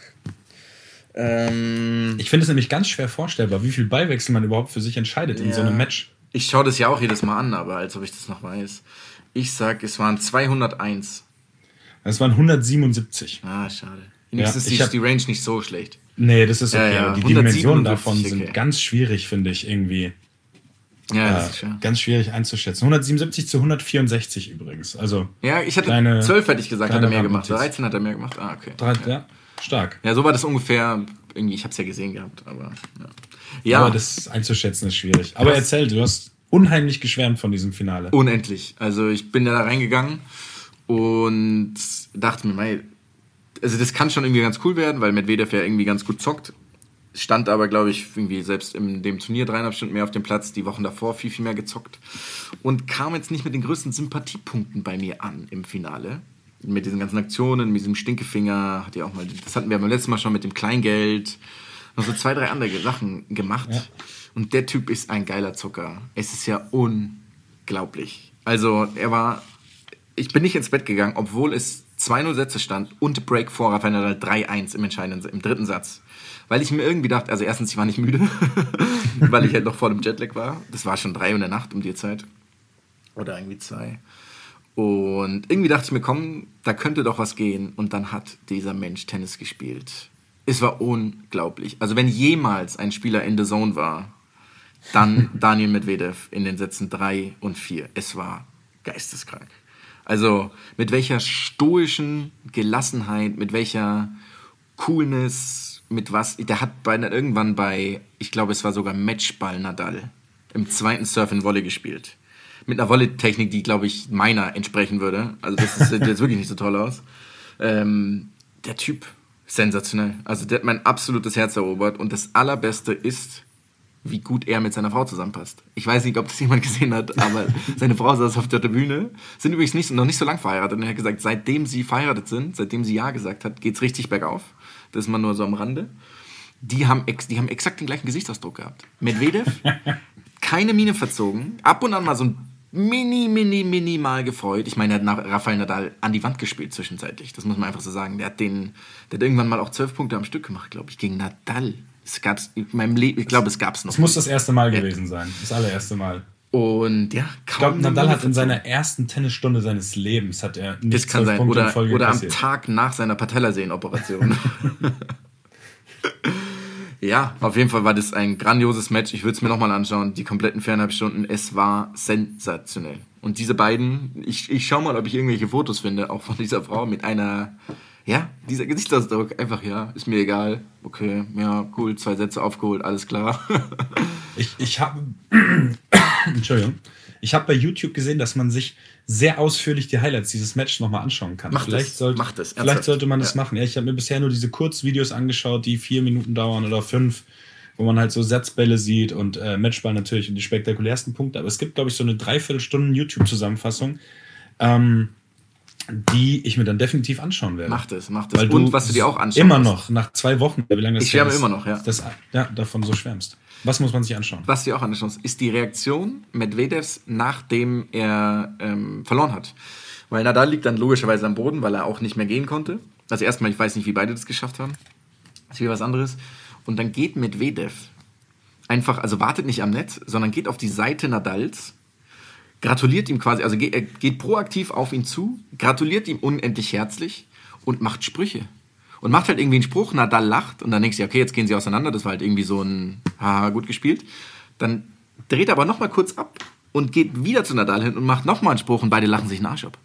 Ähm, Ich finde es nämlich ganz schwer vorstellbar, wie viel Beiwechsel man überhaupt für sich entscheidet in Ja. so einem Match. ich schaue das ja auch jedes Mal an, aber als ob ich das noch weiß. Ich sag, es waren 201. Es waren 177. Ah, schade. Ja, Wenigstens ich ist hab- die Range nicht so schlecht. Nee, das ist Ja, okay, ja, aber die Dimensionen 177, davon sind okay. ganz schwierig, finde ich irgendwie. Ja, äh, das ist schwer. ganz schwierig einzuschätzen. 177 zu 164 übrigens. Also Ja, ich hatte Kleine- 12, hätte ich gesagt, hat er mehr gemacht. Randnotiz. 13 hat er mehr gemacht. Ah, okay. drei, ja. stark. Ja, so war das ungefähr. Irgendwie, ich habe es ja gesehen gehabt, aber ja. Ja, Aber das einzuschätzen ist schwierig. Aber Krass. erzähl, du hast unheimlich geschwärmt von diesem Finale. unendlich. Also ich bin da reingegangen und dachte mir, mei, also das kann schon irgendwie ganz cool werden, weil Medvedev ja irgendwie ganz gut zockt. Stand aber, glaube ich, irgendwie selbst in dem Turnier dreieinhalb Stunden mehr auf dem Platz, die Wochen davor viel, viel mehr gezockt. Und kam jetzt nicht mit den größten Sympathiepunkten bei mir an im Finale. Mit diesen ganzen Aktionen, mit diesem Stinkefinger, hat ja auch mal, das hatten wir beim letzten Mal schon mit dem Kleingeld, noch so zwei, drei andere Sachen gemacht. Ja. Und der Typ ist ein geiler Zucker. Es ist ja unglaublich. Also, er war, ich bin nicht ins Bett gegangen, obwohl es 2-0 Sätze stand und Break vor Rafael Nadal 3-1 im entscheidenden, im dritten Satz. Weil ich mir irgendwie dachte, also erstens, ich war nicht müde, weil ich halt noch vor dem Jetlag war. Das war schon drei Uhr in der Nacht um die Zeit. Oder irgendwie zwei. Und irgendwie dachte ich mir, komm, da könnte doch was gehen. Und dann hat dieser Mensch Tennis gespielt. Es war unglaublich. Also wenn jemals ein Spieler in the Zone war, dann Daniel Medvedev in den Sätzen 3 und 4. Es war geisteskrank. Also mit welcher stoischen Gelassenheit, mit welcher Coolness, mit was. Der hat bei, irgendwann bei, ich glaube, es war sogar Matchball Nadal im zweiten Surf and Volley gespielt. Mit einer Volley-Technik, die, glaube ich, meiner entsprechen würde. Also das sieht jetzt wirklich nicht so toll aus. Ähm, der Typ, sensationell. Also der hat mein absolutes Herz erobert. Und das Allerbeste ist, wie gut er mit seiner Frau zusammenpasst. Ich weiß nicht, ob das jemand gesehen hat, aber seine Frau saß auf der Tribüne, sind übrigens nicht, noch nicht so lang verheiratet. Und er hat gesagt, seitdem sie verheiratet sind, seitdem sie Ja gesagt hat, geht's richtig bergauf. Das ist mal nur so am Rande. Die haben, ex, die haben exakt den gleichen Gesichtsausdruck gehabt. Medvedev, keine Miene verzogen, ab und an mal so ein mini, mini, minimal gefreut. Ich meine, er hat nach Rafael Nadal an die Wand gespielt zwischenzeitlich. Das muss man einfach so sagen. Der hat, den, der hat irgendwann mal auch zwölf Punkte am Stück gemacht, glaube ich, gegen Nadal. Es gab's in meinem Leben, ich glaube, es gab es noch. Es muss das erste Mal gewesen sein. Das allererste Mal. Und ja, Ich glaube, kaum Nadal hat in seiner ersten Tennisstunde seines Lebens hat er nicht Das kann sein. Punkte Oder, oder am. Tag nach seiner Patellasehnenoperation. ja, auf jeden Fall war das ein grandioses Match. Ich würde es mir nochmal anschauen, die kompletten viereinhalb Stunden. Es war sensationell. Und diese beiden, ich, ich schau mal, ob ich irgendwelche Fotos finde, auch von dieser Frau mit einer, ja, dieser Gesichtsausdruck. Einfach, ja, ist mir egal. Okay, ja, cool, zwei Sätze aufgeholt, alles klar. Ich, ich habe, Entschuldigung, ich habe bei YouTube gesehen, dass man sich sehr ausführlich die Highlights dieses Matches nochmal anschauen kann. Macht vielleicht es, sollte, macht es, vielleicht sollte man das Ja. machen. Ja, ich habe mir bisher nur diese Kurzvideos angeschaut, die vier Minuten dauern oder fünf, wo man halt so Satzbälle sieht und äh, Matchball natürlich und die spektakulärsten Punkte. Aber es gibt, glaube ich, so eine Dreiviertelstunden YouTube-Zusammenfassung, ähm, die ich mir dann definitiv anschauen werde. macht es, macht es. Weil Und was du dir auch anschaust. Immer noch, nach zwei Wochen, wie lange das Ich schwärme ist, immer noch, ja. Das, ja, davon so schwärmst. Was muss man sich anschauen? was du dir auch anschaust, ist die Reaktion Medvedevs, nachdem er ähm, verloren hat. Weil Nadal liegt dann logischerweise am Boden, weil er auch nicht mehr gehen konnte. Also erstmal, ich weiß nicht, wie beide das geschafft haben. Das ist wieder was anderes. Und dann geht Medvedev einfach, also wartet nicht am Netz, sondern geht auf die Seite Nadals, gratuliert ihm quasi, also geht, er geht proaktiv auf ihn zu, gratuliert ihm unendlich herzlich und macht Sprüche. Und macht halt irgendwie einen Spruch, Nadal lacht und dann denkst du, okay, jetzt gehen sie auseinander, das war halt irgendwie so ein, haha, gut gespielt. Dann dreht er aber nochmal kurz ab und geht wieder zu Nadal hin und macht nochmal einen Spruch und beide lachen sich den Arsch ab.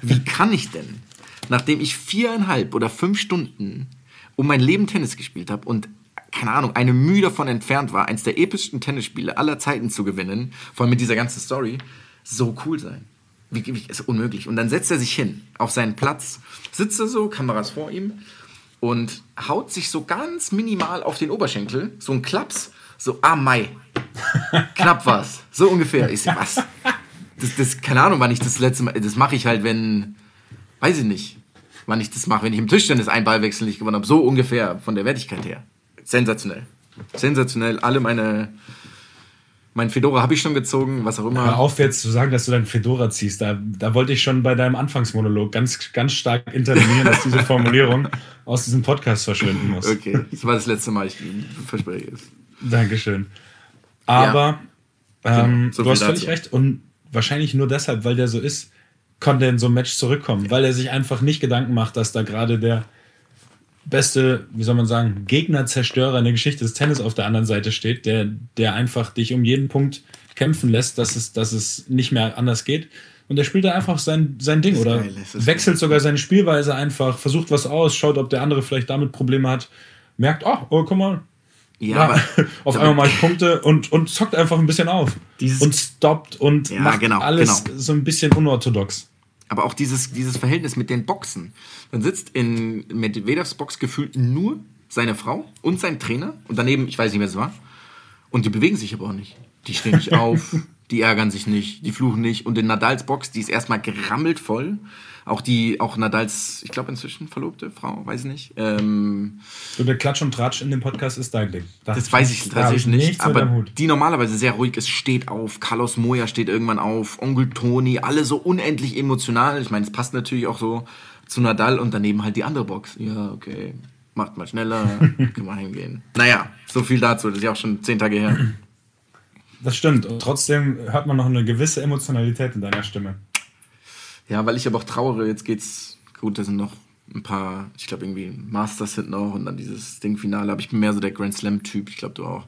Wie kann ich denn, nachdem ich viereinhalb oder fünf Stunden um mein Leben Tennis gespielt habe und keine Ahnung, eine Mühe davon entfernt war, eins der epischsten Tennisspiele aller Zeiten zu gewinnen, vor allem mit dieser ganzen Story, so cool sein. Wie, wie, ist unmöglich. Und dann setzt er sich hin auf seinen Platz, sitzt er so, Kameras vor ihm und haut sich so ganz minimal auf den Oberschenkel, so ein Klaps, so, ah, Mai. Knapp war's. So ungefähr. Ich so, was? Das, das, keine Ahnung, wann ich das letzte Mal, das mache ich halt, wenn, weiß ich nicht, wann ich das mache, wenn ich im Tischtennis einen Ballwechsel nicht gewonnen habe. So ungefähr von der Wertigkeit her. Sensationell. Sensationell. Alle meine, mein Fedora habe ich schon gezogen, was auch immer. Hör auf jetzt zu sagen, dass du deinen Fedora ziehst. Da, da wollte ich schon bei deinem Anfangsmonolog ganz, ganz stark intervenieren, dass diese Formulierung aus diesem Podcast verschwinden muss. Okay, das war das letzte Mal, ich verspreche es. Dankeschön. Aber ähm, Genau, so du hast völlig dazu. recht. Und wahrscheinlich nur deshalb, weil der so ist, konnte er in so ein Match zurückkommen. Weil er sich einfach nicht Gedanken macht, dass da gerade der beste, wie soll man sagen, Gegnerzerstörer in der Geschichte des Tennis auf der anderen Seite steht, der, der einfach dich um jeden Punkt kämpfen lässt, dass es, dass es nicht mehr anders geht. Und der spielt da einfach sein, sein Ding oder geil, wechselt sogar seine Spielweise einfach, versucht was aus, schaut, ob der andere vielleicht damit Probleme hat, merkt, oh, oh guck mal, Ja, ja, auf einmal mache ich Punkte und, und zockt einfach ein bisschen auf. Und stoppt und Ja, macht genau, alles genau. so ein bisschen unorthodox. Aber auch dieses, dieses Verhältnis mit den Boxen. Dann sitzt in Medvedevs Box gefühlt nur seine Frau und sein Trainer und daneben, ich weiß nicht, wer es war. Und die bewegen sich aber auch nicht. Die stehen nicht auf, die ärgern sich nicht, die fluchen nicht. Und in Nadals Box, die ist erstmal gerammelt voll. Auch die, auch Nadals, ich glaube inzwischen verlobte Frau, weiß ich nicht. Ähm, So, der Klatsch und Tratsch in dem Podcast ist dein Ding. das weiß ich tatsächlich nicht. am Aber die normalerweise sehr ruhig ist, steht auf. Carlos Moya steht irgendwann auf. Onkel Toni, alle so unendlich emotional. Ich meine, es passt natürlich auch so zu Nadal und daneben halt die andere Box. Ja, okay. Macht mal schneller, können wir hingehen. Naja, so viel dazu. Das ist ja auch schon zehn Tage her. Das stimmt. Und trotzdem hört man noch eine gewisse Emotionalität in deiner Stimme. Ja, weil ich aber auch trauere. Jetzt geht's. Gut, da sind noch ein paar, ich glaube irgendwie Masters sind noch und dann dieses Ding-Finale. Aber ich bin mehr so der Grand Slam-Typ. Ich glaube, du auch.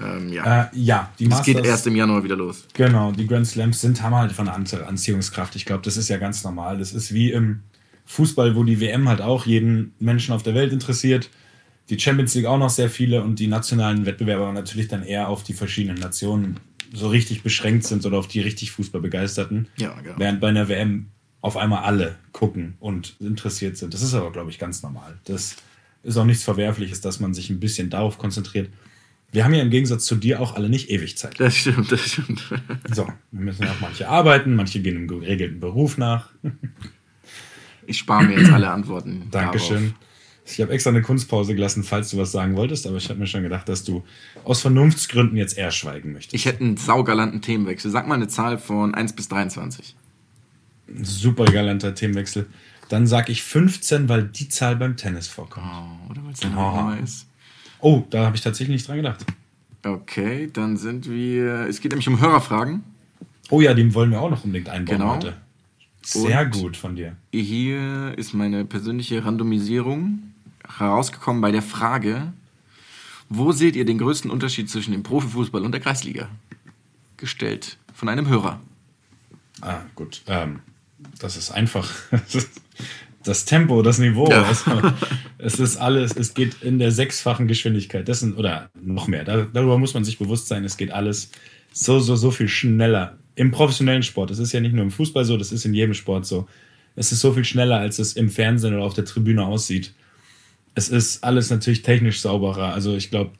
Ähm, ja. Äh, ja, die das geht Masters- erst im Januar wieder los. Genau, die Grand Slams sind, haben halt von An- Anziehungskraft. Ich glaube, das ist ja ganz normal. Das ist wie im Fußball, wo die WM halt auch jeden Menschen auf der Welt interessiert. Die Champions League auch noch sehr viele und die nationalen Wettbewerber natürlich dann eher auf die verschiedenen Nationen so richtig beschränkt sind oder auf die richtig Fußballbegeisterten. Ja, genau. Während bei einer WM auf einmal alle gucken und interessiert sind. Das ist aber, glaube ich, ganz normal. Das ist auch nichts Verwerfliches, dass man sich ein bisschen darauf konzentriert. Wir haben ja im Gegensatz zu dir auch alle nicht ewig Zeit. Das stimmt, das stimmt. So, wir müssen ja auch manche arbeiten, manche gehen einem geregelten Beruf nach. Ich spare mir jetzt alle Antworten. Dankeschön. Ich habe extra eine Kunstpause gelassen, falls du was sagen wolltest, aber ich habe mir schon gedacht, dass du aus Vernunftsgründen jetzt eher schweigen möchtest. Ich hätte einen saugalanten Themenwechsel. Sag mal eine Zahl von 1 bis 23. Super galanter Themenwechsel. Dann sage ich 15, weil die Zahl beim Tennis vorkommt. Oh, oder weil es Oh. Nummer ist. Oh, da habe ich tatsächlich nicht dran gedacht. Okay, dann sind wir. Es geht nämlich um Hörerfragen. Oh ja, den wollen wir auch noch unbedingt einbauen Genau. heute. Sehr Und- gut von dir. Hier ist meine persönliche Randomisierung herausgekommen bei der Frage: Wo seht ihr den größten Unterschied zwischen dem Profifußball und der Kreisliga? Gestellt von einem Hörer. Ah, gut. Ähm, das ist einfach. Das Tempo, das Niveau. Ja. Also, es ist alles, es geht in der sechsfachen Geschwindigkeit. Das sind, oder noch mehr. Da, darüber muss man sich bewusst sein. Es geht alles so, so, so viel schneller. Im professionellen Sport. Das ist ja nicht nur im Fußball so, das ist in jedem Sport so. Es ist so viel schneller, als es im Fernsehen oder auf der Tribüne aussieht. Es ist alles natürlich technisch sauberer. Also ich glaube,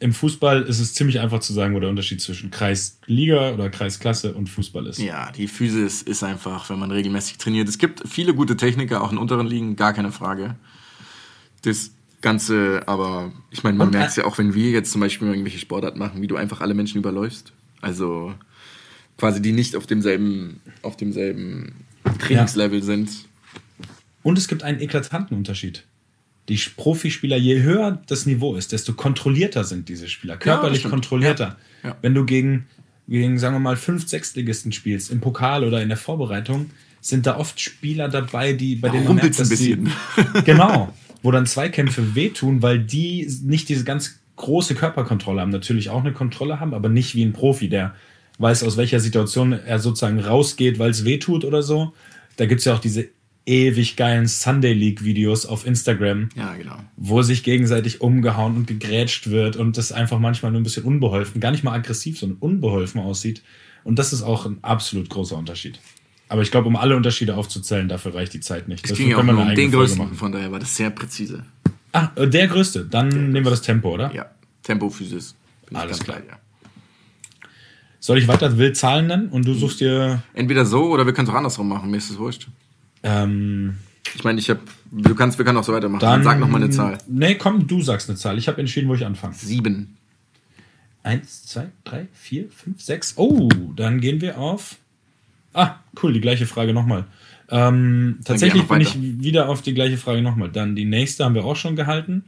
im Fußball ist es ziemlich einfach zu sagen, wo der Unterschied zwischen Kreisliga oder Kreisklasse und Fußball ist. Ja, die Physis ist einfach, wenn man regelmäßig trainiert. Es gibt viele gute Techniker, auch in unteren Ligen, gar keine Frage. Das Ganze, aber ich meine, man Und- merkt es ja auch, wenn wir jetzt zum Beispiel irgendwelche Sportart machen, wie du einfach alle Menschen überläufst. Also quasi die nicht auf demselben, auf demselben Trainingslevel sind. Und es gibt einen eklatanten Unterschied. Die Profispieler, je höher das Niveau ist, desto kontrollierter sind diese Spieler. Körperlich stimmt. kontrollierter. Ja. Ja. Wenn du gegen, gegen, sagen wir mal, fünf Sechstligisten spielst, im Pokal oder in der Vorbereitung, sind da oft Spieler dabei, die bei denen man merkt, dass ein die, genau, wo dann Zweikämpfe wehtun, weil die nicht diese ganz große Körperkontrolle haben. Natürlich auch eine Kontrolle haben, aber nicht wie ein Profi, der weiß, aus welcher Situation er sozusagen rausgeht, weil es wehtut oder so. Da gibt es ja auch diese ewig geilen Sunday League-Videos auf Instagram, Ja, genau. wo sich gegenseitig umgehauen und gegrätscht wird und das einfach manchmal nur ein bisschen unbeholfen, gar nicht mal aggressiv, sondern unbeholfen aussieht. Und das ist auch ein absolut großer Unterschied. Aber ich glaube, um alle Unterschiede aufzuzählen, dafür reicht die Zeit nicht. Es ging ja auch nur um den größten, machen. von daher war das sehr präzise. Ah, äh, der größte. Dann nehmen wir das Tempo, oder? Ja, Tempo, Physis. Alles klar. dir. Soll ich weiter wild Zahlen nennen und du suchst dir. Entweder so oder wir können es auch andersrum machen. Mir ist es wurscht. Ähm, Ich meine, ich habe, du kannst, wir können auch so weitermachen. dann sag noch mal eine Zahl. Nee, komm, du sagst eine Zahl. Ich habe entschieden, wo ich anfange. Sieben. Eins, zwei, drei, vier, fünf, sechs. Oh, dann gehen wir auf. Ah, cool, die gleiche Frage nochmal. Ähm, tatsächlich bin ich wieder auf die gleiche Frage nochmal. Dann die nächste haben wir auch schon gehalten.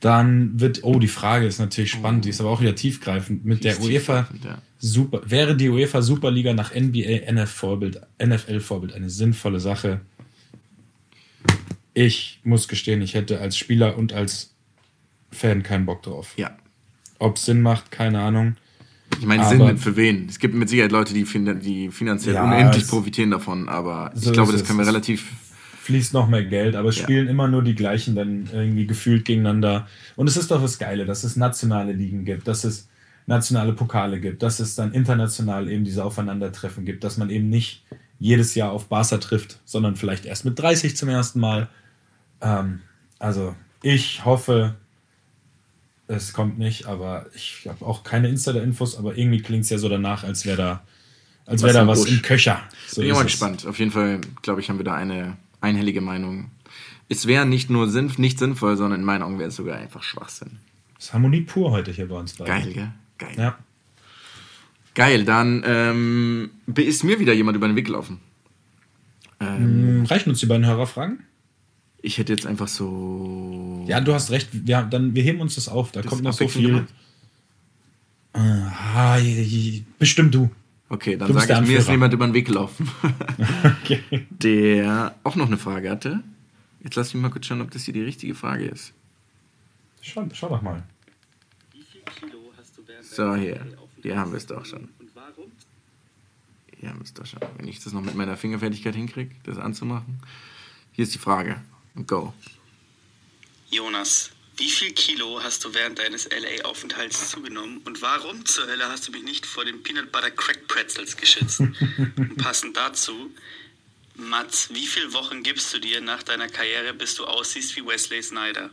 Dann wird, oh, die Frage ist natürlich spannend, die ist aber auch wieder tiefgreifend. Mit der ist UEFA tiefgreifend, ja. Super, wäre die UEFA Superliga nach NBA NFL Vorbild, NFL Vorbild eine sinnvolle Sache? ich muss gestehen, ich hätte als Spieler und als Fan keinen Bock drauf. Ja. Ob es Sinn macht, keine Ahnung. Ich meine, Aber- Sinn für wen? Es gibt mit Sicherheit Leute, die, fin die finanziell Ja, unendlich profitieren davon, aber So ich glaube, das können wir relativ. Fließt noch mehr Geld, aber es Ja. spielen immer nur die gleichen dann irgendwie gefühlt gegeneinander. Und es ist doch das Geile, dass es nationale Ligen gibt, dass es nationale Pokale gibt, dass es dann international eben diese Aufeinandertreffen gibt, dass man eben nicht jedes Jahr auf Barca trifft, sondern vielleicht erst mit 30 zum ersten Mal. Ähm, also ich hoffe, es kommt nicht, aber ich habe auch keine Insider-Infos, aber irgendwie klingt es ja so danach, als wäre da, als Was wäre da im was Busch. im Köcher. So Bin ich mal es. gespannt. Auf jeden Fall, glaube ich, haben wir da eine einhellige Meinung. Es wäre nicht nur sinn nicht sinnvoll, sondern in meinen Augen wäre es sogar einfach Schwachsinn. Das ist Harmonie pur heute hier bei uns beiden. Geil, gell? Geil. Ja. Geil, dann ähm, ist mir wieder jemand über den Weg gelaufen. Ähm, Hm, Reichen uns die beiden Hörerfragen? ich hätte jetzt einfach so. Ja, du hast recht. Wir, dann, wir heben uns das auf. Da Das kommt noch so viel. Ah, bestimmt du. Okay, dann sage ich, der mir ist Anführer. jemand über den Weg gelaufen, Okay. der auch noch eine Frage hatte. Jetzt lass mich mal kurz schauen, ob das hier die richtige Frage ist. Schau, schau doch mal. So, hier. Hier haben wir es doch schon. Hier haben wir es doch schon. Wenn ich das noch mit meiner Fingerfertigkeit hinkriege, das anzumachen. Hier ist die Frage. Go. Jonas, wie viel Kilo hast du während deines LA-Aufenthalts zugenommen und warum zur Hölle hast du mich nicht vor den Peanut Butter Crack Pretzels geschützt? und passend dazu, Mats, wie viele Wochen gibst du dir nach deiner Karriere, bis du aussiehst wie Wesley Snyder?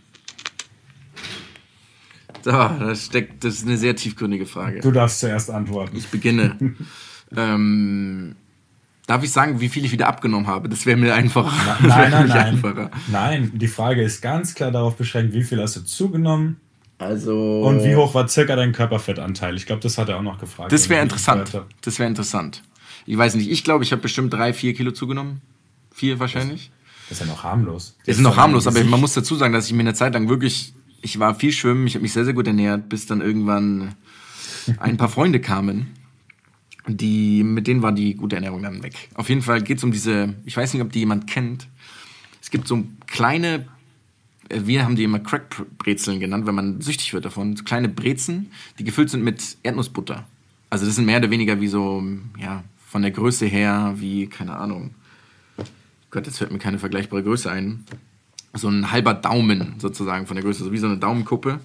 So, das steckt, das ist eine sehr tiefgründige Frage. Du darfst zuerst antworten. Ich beginne. ähm, darf ich sagen, wie viel ich wieder abgenommen habe? Das wäre mir einfacher. Wäre Nein, nein, nein. einfacher. Nein, die Frage ist ganz klar darauf beschränkt, wie viel hast du zugenommen Also. und wie hoch war circa dein Körperfettanteil? Ich glaube, das hat er auch noch gefragt. Das wäre interessant. Das wäre interessant. Ich weiß nicht, ich glaube, ich habe bestimmt drei, vier Kilo zugenommen. Vier wahrscheinlich. Das ist ja noch harmlos. Das ist noch harmlos, aber man muss dazu sagen, dass ich mir eine Zeit lang wirklich, ich war viel schwimmen, ich habe mich sehr, sehr gut ernährt, bis dann irgendwann ein paar Freunde kamen, die, mit denen war die gute Ernährung dann weg. Auf jeden Fall geht es um diese, ich weiß nicht, ob die jemand kennt. Es gibt so kleine, äh, wir haben die immer Crackbrezeln genannt, wenn man süchtig wird davon. So kleine Brezen, die gefüllt sind mit Erdnussbutter. Also das sind mehr oder weniger wie so, ja, von der Größe her, wie, keine Ahnung. Gott, jetzt fällt mir keine vergleichbare Größe ein. So ein halber Daumen sozusagen von der Größe, so wie so eine Daumenkuppe.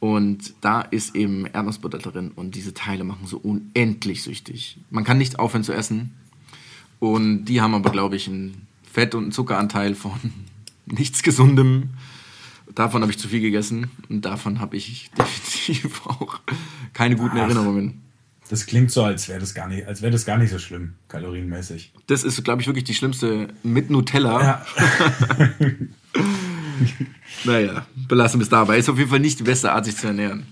Und da ist eben Erdnussbutter drin und diese Teile machen so unendlich süchtig. Man kann nicht aufhören zu essen. Und die haben aber, glaube ich, einen Fett- und einen Zuckeranteil von nichts Gesundem. Davon habe ich zu viel gegessen und davon habe ich definitiv auch keine guten Ach. Erinnerungen. Das klingt so, als wäre das, gar nicht- als wäre das gar nicht so schlimm, kalorienmäßig. Das ist, glaube ich, wirklich die schlimmste mit Nutella. Ja, Naja, belassen wir es dabei. Ist auf jeden Fall nicht die beste Art, sich zu ernähren.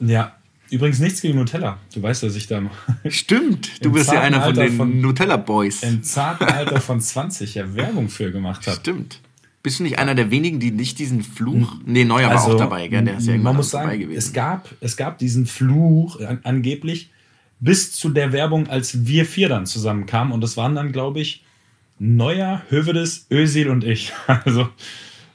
ja. Übrigens nichts gegen Nutella. Du weißt, dass ich da Stimmt, du bist ja einer von Alter den Nutella-Boys. im zarten Alter von 20 ja Werbung für gemacht habe. Stimmt. Bist du nicht einer der wenigen, die nicht diesen Fluch. Nee, Neuer war auch dabei, gell? Der ist ja Also, man muss dabei sagen, gewesen. es gab, es gab diesen Fluch an, angeblich bis zu der Werbung, als wir vier dann zusammenkamen. Und das waren dann, glaube ich, Neuer, Hövedes, Özil und ich. Also,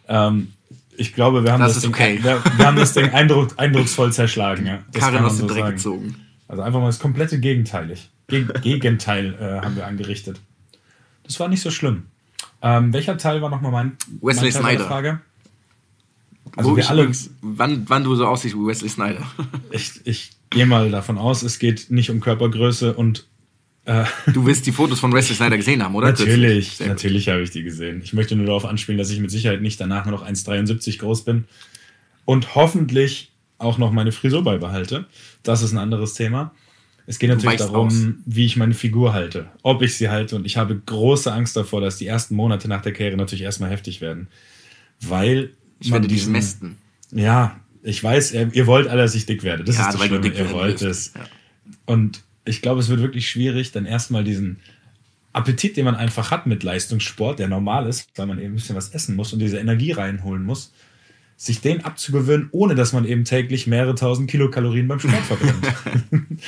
ähm, ich glaube, wir haben Das das, Ding, okay. wir, wir haben das Ding eindruck, eindrucksvoll zerschlagen. Ja. Das man aus dem so Dreck sagen. gezogen. Also einfach mal das komplette Gegenteilig. Geg Gegenteil äh, haben wir angerichtet. Das war nicht so schlimm. Ähm, welcher Teil war nochmal mein, Wesley mein Snyder. Frage? Also Wo wir alle, wann, wann du so aussiehst wie Wesley Snyder. ich, ich gehe mal davon aus, es geht nicht um Körpergröße und äh, Du wirst die Fotos von Wesley Snyder gesehen haben, oder? natürlich, natürlich habe ich die gesehen. Ich möchte nur darauf anspielen, dass ich mit Sicherheit nicht danach nur noch 1,73 groß bin und hoffentlich auch noch meine Frisur beibehalte. Das ist ein anderes Thema. Es geht natürlich darum, aus. wie ich meine Figur halte, ob ich sie halte. Und ich habe große Angst davor, dass die ersten Monate nach der Karriere natürlich erstmal heftig werden. Weil Ich werde dich diesen- mästen. Ja, ich weiß, ihr, wollt alle, dass ich dick werde. Das Ja, ist das Schlimme. Ihr wollt es. Ja. Und ich glaube, es wird wirklich schwierig, dann erstmal diesen Appetit, den man einfach hat mit Leistungssport, der normal ist, weil man eben ein bisschen was essen muss und diese Energie reinholen muss, sich den abzugewöhnen, ohne dass man eben täglich mehrere tausend Kilokalorien beim Sport verbrennt.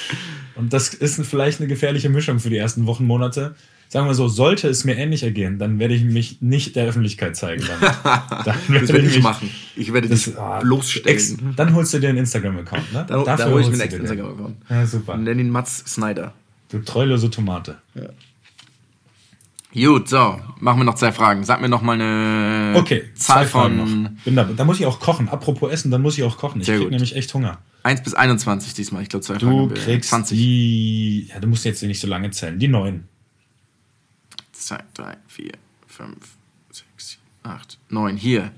und das ist vielleicht eine gefährliche Mischung für die ersten Wochen, Monate sagen wir so, sollte es mir ähnlich ergehen, dann werde ich mich nicht der Öffentlichkeit zeigen. Dann, dann werde das werde ich, ich machen. Ich werde das, dich ah, bloßstellen. Ex, dann holst du dir einen Instagram-Account, ne? Da, Dafür da hole ich mir einen Instagram-Account. Ja, super. Und nenn ihn Mats Snyder. Du treulose Tomate. Ja. Gut, so, machen wir noch zwei Fragen. Sag mir noch mal eine okay, Zahl von. Da, da, muss ich auch kochen. Apropos Essen, dann muss ich auch kochen. Ich kriege nämlich echt Hunger. 1 bis 21 diesmal, ich glaube zwei du Fragen. Du kriegst 20. die. Ja, du musst jetzt nicht so lange zählen. Die 9. Zack, drei, vier, fünf, sechs, acht, neun. Hier.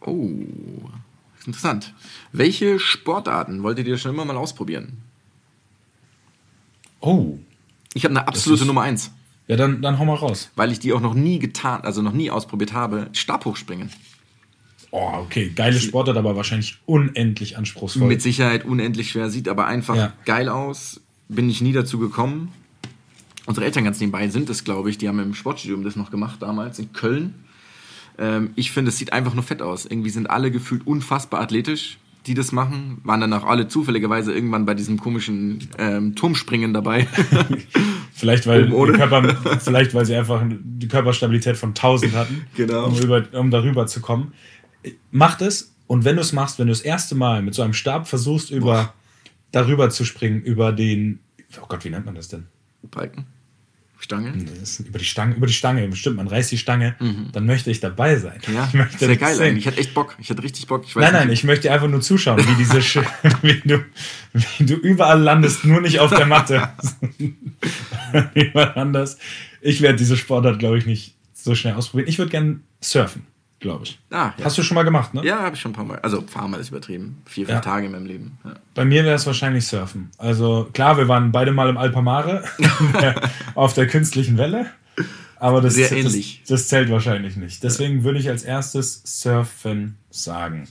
Oh, interessant. Welche Sportarten wolltet ihr schon immer mal ausprobieren? Oh. Ich habe eine absolute ist, Nummer eins. Ja, dann, dann hau mal raus. Weil ich die auch noch nie getan, also noch nie ausprobiert habe. Stabhochspringen. Oh, okay. Geile Sportart, aber wahrscheinlich unendlich anspruchsvoll. Mit Sicherheit unendlich schwer, sieht aber einfach ja. geil aus. Bin ich nie dazu gekommen. Unsere Eltern ganz nebenbei sind es, glaube ich. Die haben im Sportstudium das noch gemacht damals in Köln. Ähm, ich finde, es sieht einfach nur fett aus. Irgendwie sind alle gefühlt unfassbar athletisch, die das machen. Waren dann auch alle zufälligerweise irgendwann bei diesem komischen ähm, Turmspringen dabei. Vielleicht weil, Körper, vielleicht, weil sie einfach die Körperstabilität von 1000 hatten, Genau. um, über, um darüber zu kommen. Macht es und wenn du es machst, wenn du das erste Mal mit so einem Stab versuchst, über darüber zu springen, über den, oh Gott, wie nennt man das denn? Balken? Stange? Ist über die Stange, über die Stange, bestimmt, man reißt die Stange, dann möchte ich dabei sein. Mhm. Ja, ich möchte sehr geil sehen. eigentlich. Ich hatte echt Bock. Ich hatte richtig Bock. Ich Nein, nein, nicht, ich möchte einfach nur zuschauen, wie diese Sch wie, du, wie du überall landest, nur nicht auf der Matte. Niemand anders. Ich werde diese Sportart, glaube ich, nicht so schnell ausprobieren. Ich würde gerne surfen, glaube ich. Ah, ja. Hast du schon mal gemacht, ne? Ja, habe ich schon ein paar Mal. Also, ein paar Mal ist übertrieben. Vier, fünf Ja. Tage in meinem Leben. Ja. Bei mir wäre es wahrscheinlich Surfen. Also klar, wir waren beide mal im Alpamare auf der künstlichen Welle. Aber das, Sehr das, ähnlich. das zählt wahrscheinlich nicht. Deswegen würde ich als erstes Surfen sagen.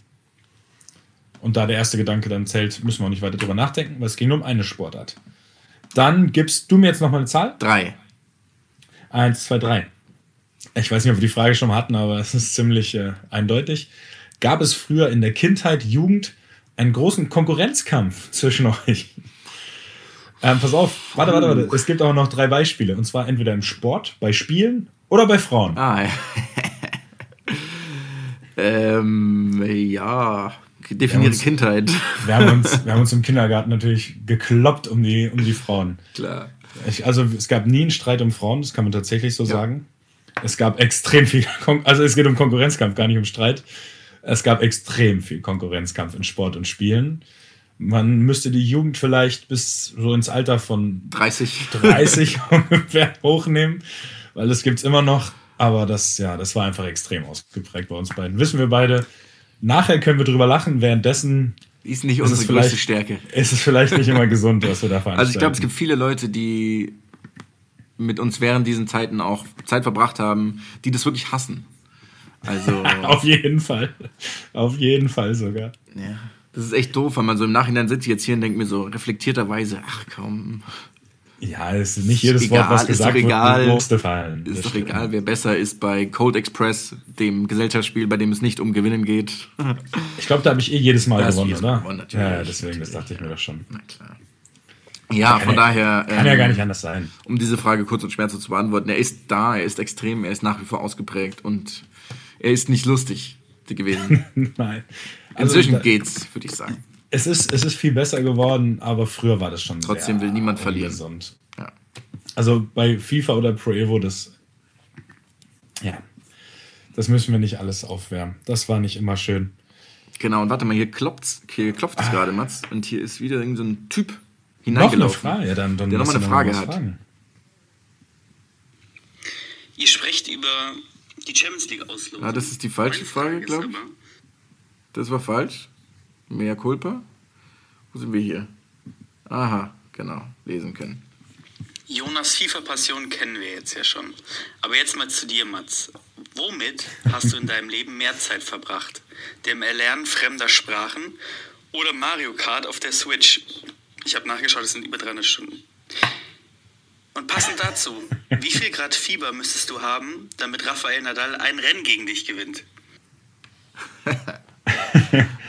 Und da der erste Gedanke dann zählt, müssen wir auch nicht weiter drüber nachdenken, weil es ging nur um eine Sportart. Dann gibst du mir jetzt nochmal eine Zahl. Drei. Eins, zwei, drei. Ich weiß nicht, ob wir die Frage schon mal hatten, aber es ist ziemlich äh, eindeutig. Gab es früher in der Kindheit, Jugend einen großen Konkurrenzkampf zwischen euch? Ähm, pass auf, warte, warte, warte. Es gibt auch noch drei Beispiele. Und zwar entweder im Sport, bei Spielen oder bei Frauen. Ah, ja. ähm, ja. Definiere uns- Kindheit. Wir haben uns, wir haben uns im Kindergarten natürlich gekloppt um die, um die Frauen. Klar. Ich, also es gab nie einen Streit um Frauen, das kann man tatsächlich so sagen. Es gab extrem viel, Kon also es geht um Konkurrenzkampf, gar nicht um Streit. Es gab extrem viel Konkurrenzkampf in Sport und Spielen. Man müsste die Jugend vielleicht bis so ins Alter von 30. 30 ungefähr hochnehmen, weil das gibt's immer noch. Aber das, ja, das war einfach extrem ausgeprägt bei uns beiden. Wissen wir beide. Nachher können wir drüber lachen, währenddessen Ist nicht ist unsere es größte Stärke. ist es vielleicht nicht immer gesund, was wir da veranstalten. Also ich glaube, es gibt viele Leute, die mit uns während diesen Zeiten auch Zeit verbracht haben, die das wirklich hassen. Also, Auf jeden Fall. Auf jeden Fall sogar. ja, das ist echt doof, weil man so im Nachhinein sitzt jetzt hier und denkt mir so reflektierterweise, ach komm, Ja, es ist nicht jedes egal, Wort, was ist gesagt doch egal. wird, musste fallen. ist Das doch stimmt. egal, wer besser ist bei Cold Express, dem Gesellschaftsspiel, bei dem es nicht um Gewinnen geht. Ich glaube, da habe ich eh jedes Mal Da hast du gewonnen, oder? gewonnen, ja, ja, deswegen, das dachte ich mir doch schon. Na klar. Ja, von ja- daher. Kann ja ähm, gar nicht anders sein. um diese Frage kurz und schmerzlos zu beantworten, er ist da, er ist extrem, er ist nach wie vor ausgeprägt und er ist nicht lustig gewesen. Nein. Also, Inzwischen da- geht's, würde ich sagen. Es ist, es ist viel besser geworden, aber früher war das schon Trotzdem will niemand verlieren. Ja. Also bei FIFA oder Pro Evo, das. Ja. Das müssen wir nicht alles aufwärmen. Das war nicht immer schön. Genau, und warte mal, hier klopft's, hier klopft es gerade, Mats, und hier ist wieder irgend so ein Typ Ah. Noch eine hineingelaufen. Frage, ja, dann, dann der nochmal eine Frage hat. fragen. Ihr sprecht über die Champions League auslosung. Ah, das ist die falsche Meine Frage, ist glaub ich. Das war falsch. Mea culpa. Wo sind wir hier? Aha, genau, lesen können. Jonas FIFA-Passion kennen wir jetzt ja schon. Aber jetzt mal zu dir, Mats. Womit hast du in deinem Leben mehr Zeit verbracht? Dem Erlernen fremder Sprachen oder Mario Kart auf der Switch? Ich habe nachgeschaut, es sind über 300 Stunden. Und passend dazu, wie viel Grad Fieber müsstest du haben, damit Rafael Nadal ein Rennen gegen dich gewinnt?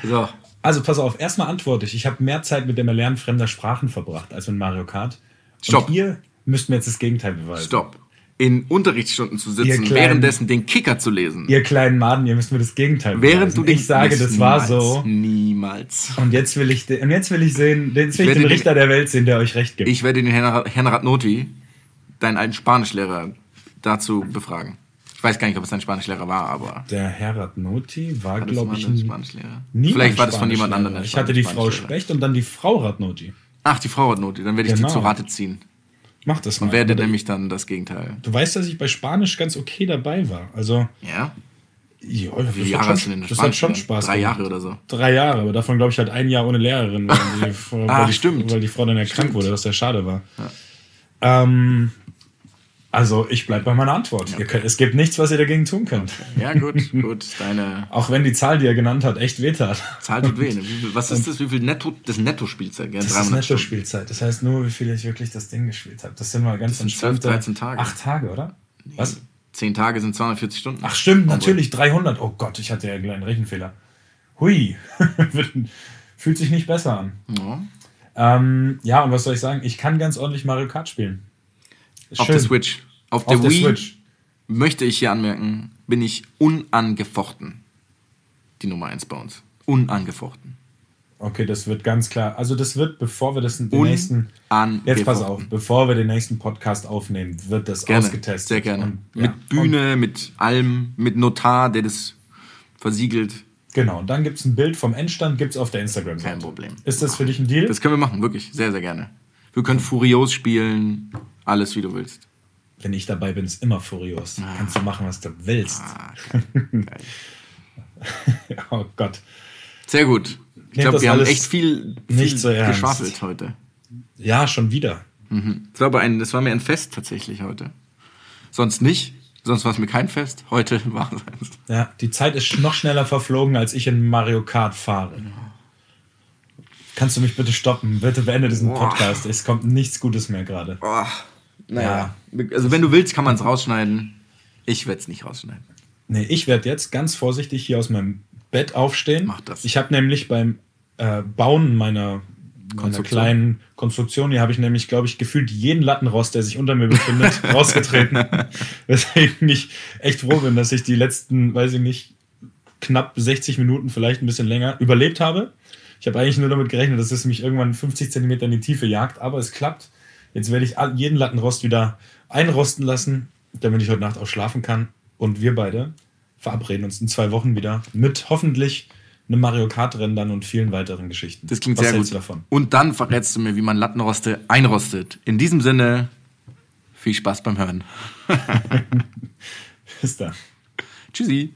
So, Also pass auf, erstmal antworte ich. Ich habe mehr Zeit mit dem Erlernen fremder Sprachen verbracht als mit Mario Kart. Und Stopp. ihr. müssten wir jetzt das Gegenteil beweisen. Stopp. In Unterrichtsstunden zu sitzen, kleinen- währenddessen den Kicker zu lesen. Ihr kleinen Maden, ihr müsst mir das Gegenteil Während du beweisen. den Ich sage, das war niemals, so. Niemals. Und jetzt will ich, und jetzt will ich sehen, jetzt will ich werde den den- Richter der Welt sehen, der euch recht gibt. Ich werde den Herrn, Ratnoti, deinen alten Spanischlehrer, dazu befragen. Ich weiß gar nicht, ob es dein Spanischlehrer war, aber. der Herat Noti war, du glaube ich, ein Spanischlehrer? nie Vielleicht ein war das von jemand anderem. der Ich hatte die Frau. Specht und dann die Frau Ratnoti. Ach, die Frau Ratnoti. Dann werde ich Genau. die zu Rate ziehen. Mach das mal. Und werde nämlich dann das Gegenteil. Du weißt, dass ich bei Spanisch ganz okay dabei war. Also, Ja? ja, das, Wie viele Jahre hat, hast du denn das Spanisch hat schon? Spaß Drei. Jahre oder so. Drei Jahre, aber davon glaube ich halt ein Jahr ohne Lehrerin, weil die, Frau- Ah, weil die, stimmt. weil die Frau dann erkrankt wurde, was sehr schade war. Ähm, also ich bleibe bei meiner Antwort. Ihr könnt, es gibt nichts, was ihr dagegen tun könnt. Ja, gut, gut. Deine Auch wenn die Zahl, die er genannt hat, echt wehtat. Zahl tut weh. ne? Wie was ist das? Wie viel Netto? Das Netto-Spielzeit, gell? Das ist 300 Stunden. Netto-Spielzeit. Das heißt nur, wie viel ich wirklich das Ding gespielt habe. Das sind mal ganz Das sind 12, entspannte 13 Tage. Acht Tage, oder? Was? Zehn Tage sind 240 Stunden. Ach stimmt, natürlich, 300. Oh Gott, ich hatte ja einen kleinen Rechenfehler. Hui, fühlt sich nicht besser an. Ja. Ähm, ja, und was soll ich sagen? Ich kann ganz ordentlich Mario Kart spielen. Auf der Switch. Auf, Auf der Wii, Switch. möchte ich hier anmerken, bin ich unangefochten. Die Nummer 1 bei uns. Unangefochten. Okay, das wird ganz klar. Also das wird, bevor wir das den nächsten... Jetzt pass auf, bevor wir den nächsten Podcast aufnehmen, wird das Gerne. ausgetestet. Sehr gerne. Und, mit ja, Bühne, mit allem, mit Notar, der das versiegelt. Und, genau, und dann gibt es ein Bild vom Endstand, gibt es auf der Instagram-Seite. Kein Problem. Ist das für dich ein Deal? Das können wir machen, wirklich. Sehr, sehr gerne. Wir können Furios spielen. Alles, wie du willst. Wenn ich dabei bin, ist immer furios. Kannst du machen, was du willst. Ah, oh Gott. Sehr gut. Ich glaube, wir haben echt viel, viel so geschwafelt heute. Ja, schon wieder. Das war, ein, das war mir ein Fest tatsächlich heute. Sonst nicht. Sonst war es mir kein Fest. Heute war es eins. Ja, die Zeit ist noch schneller verflogen, als ich in Mario Kart fahre. Kannst du mich bitte stoppen? Bitte beende diesen Boah. Podcast. Es kommt nichts Gutes mehr gerade. Naja. Also wenn du willst, kann man es rausschneiden. Ich werde es nicht rausschneiden. Nee, ich werde jetzt ganz vorsichtig hier aus meinem Bett aufstehen. Mach das. Ich habe nämlich beim äh, Bauen meiner, meiner kleinen Konstruktion, hier habe ich nämlich, glaube ich, gefühlt jeden Lattenrost, der sich unter mir befindet, rausgetreten. Weswegen ich echt froh bin, dass ich die letzten, weiß ich nicht, knapp 60 Minuten, vielleicht ein bisschen länger, überlebt habe. Ich habe eigentlich nur damit gerechnet, dass es mich irgendwann 50 Zentimeter in die Tiefe jagt, aber es klappt. Jetzt werde ich jeden Lattenrost wieder einrosten lassen, damit ich heute Nacht auch schlafen kann. Und wir beide verabreden uns in zwei Wochen wieder mit hoffentlich einem Mario Kart Rennen dann und vielen weiteren Geschichten. Das klingt Was sehr hältst gut. du davon? Und dann verrätst du mir, wie man Lattenroste einrostet. In diesem Sinne, viel Spaß beim Hören. Bis dann. Tschüssi.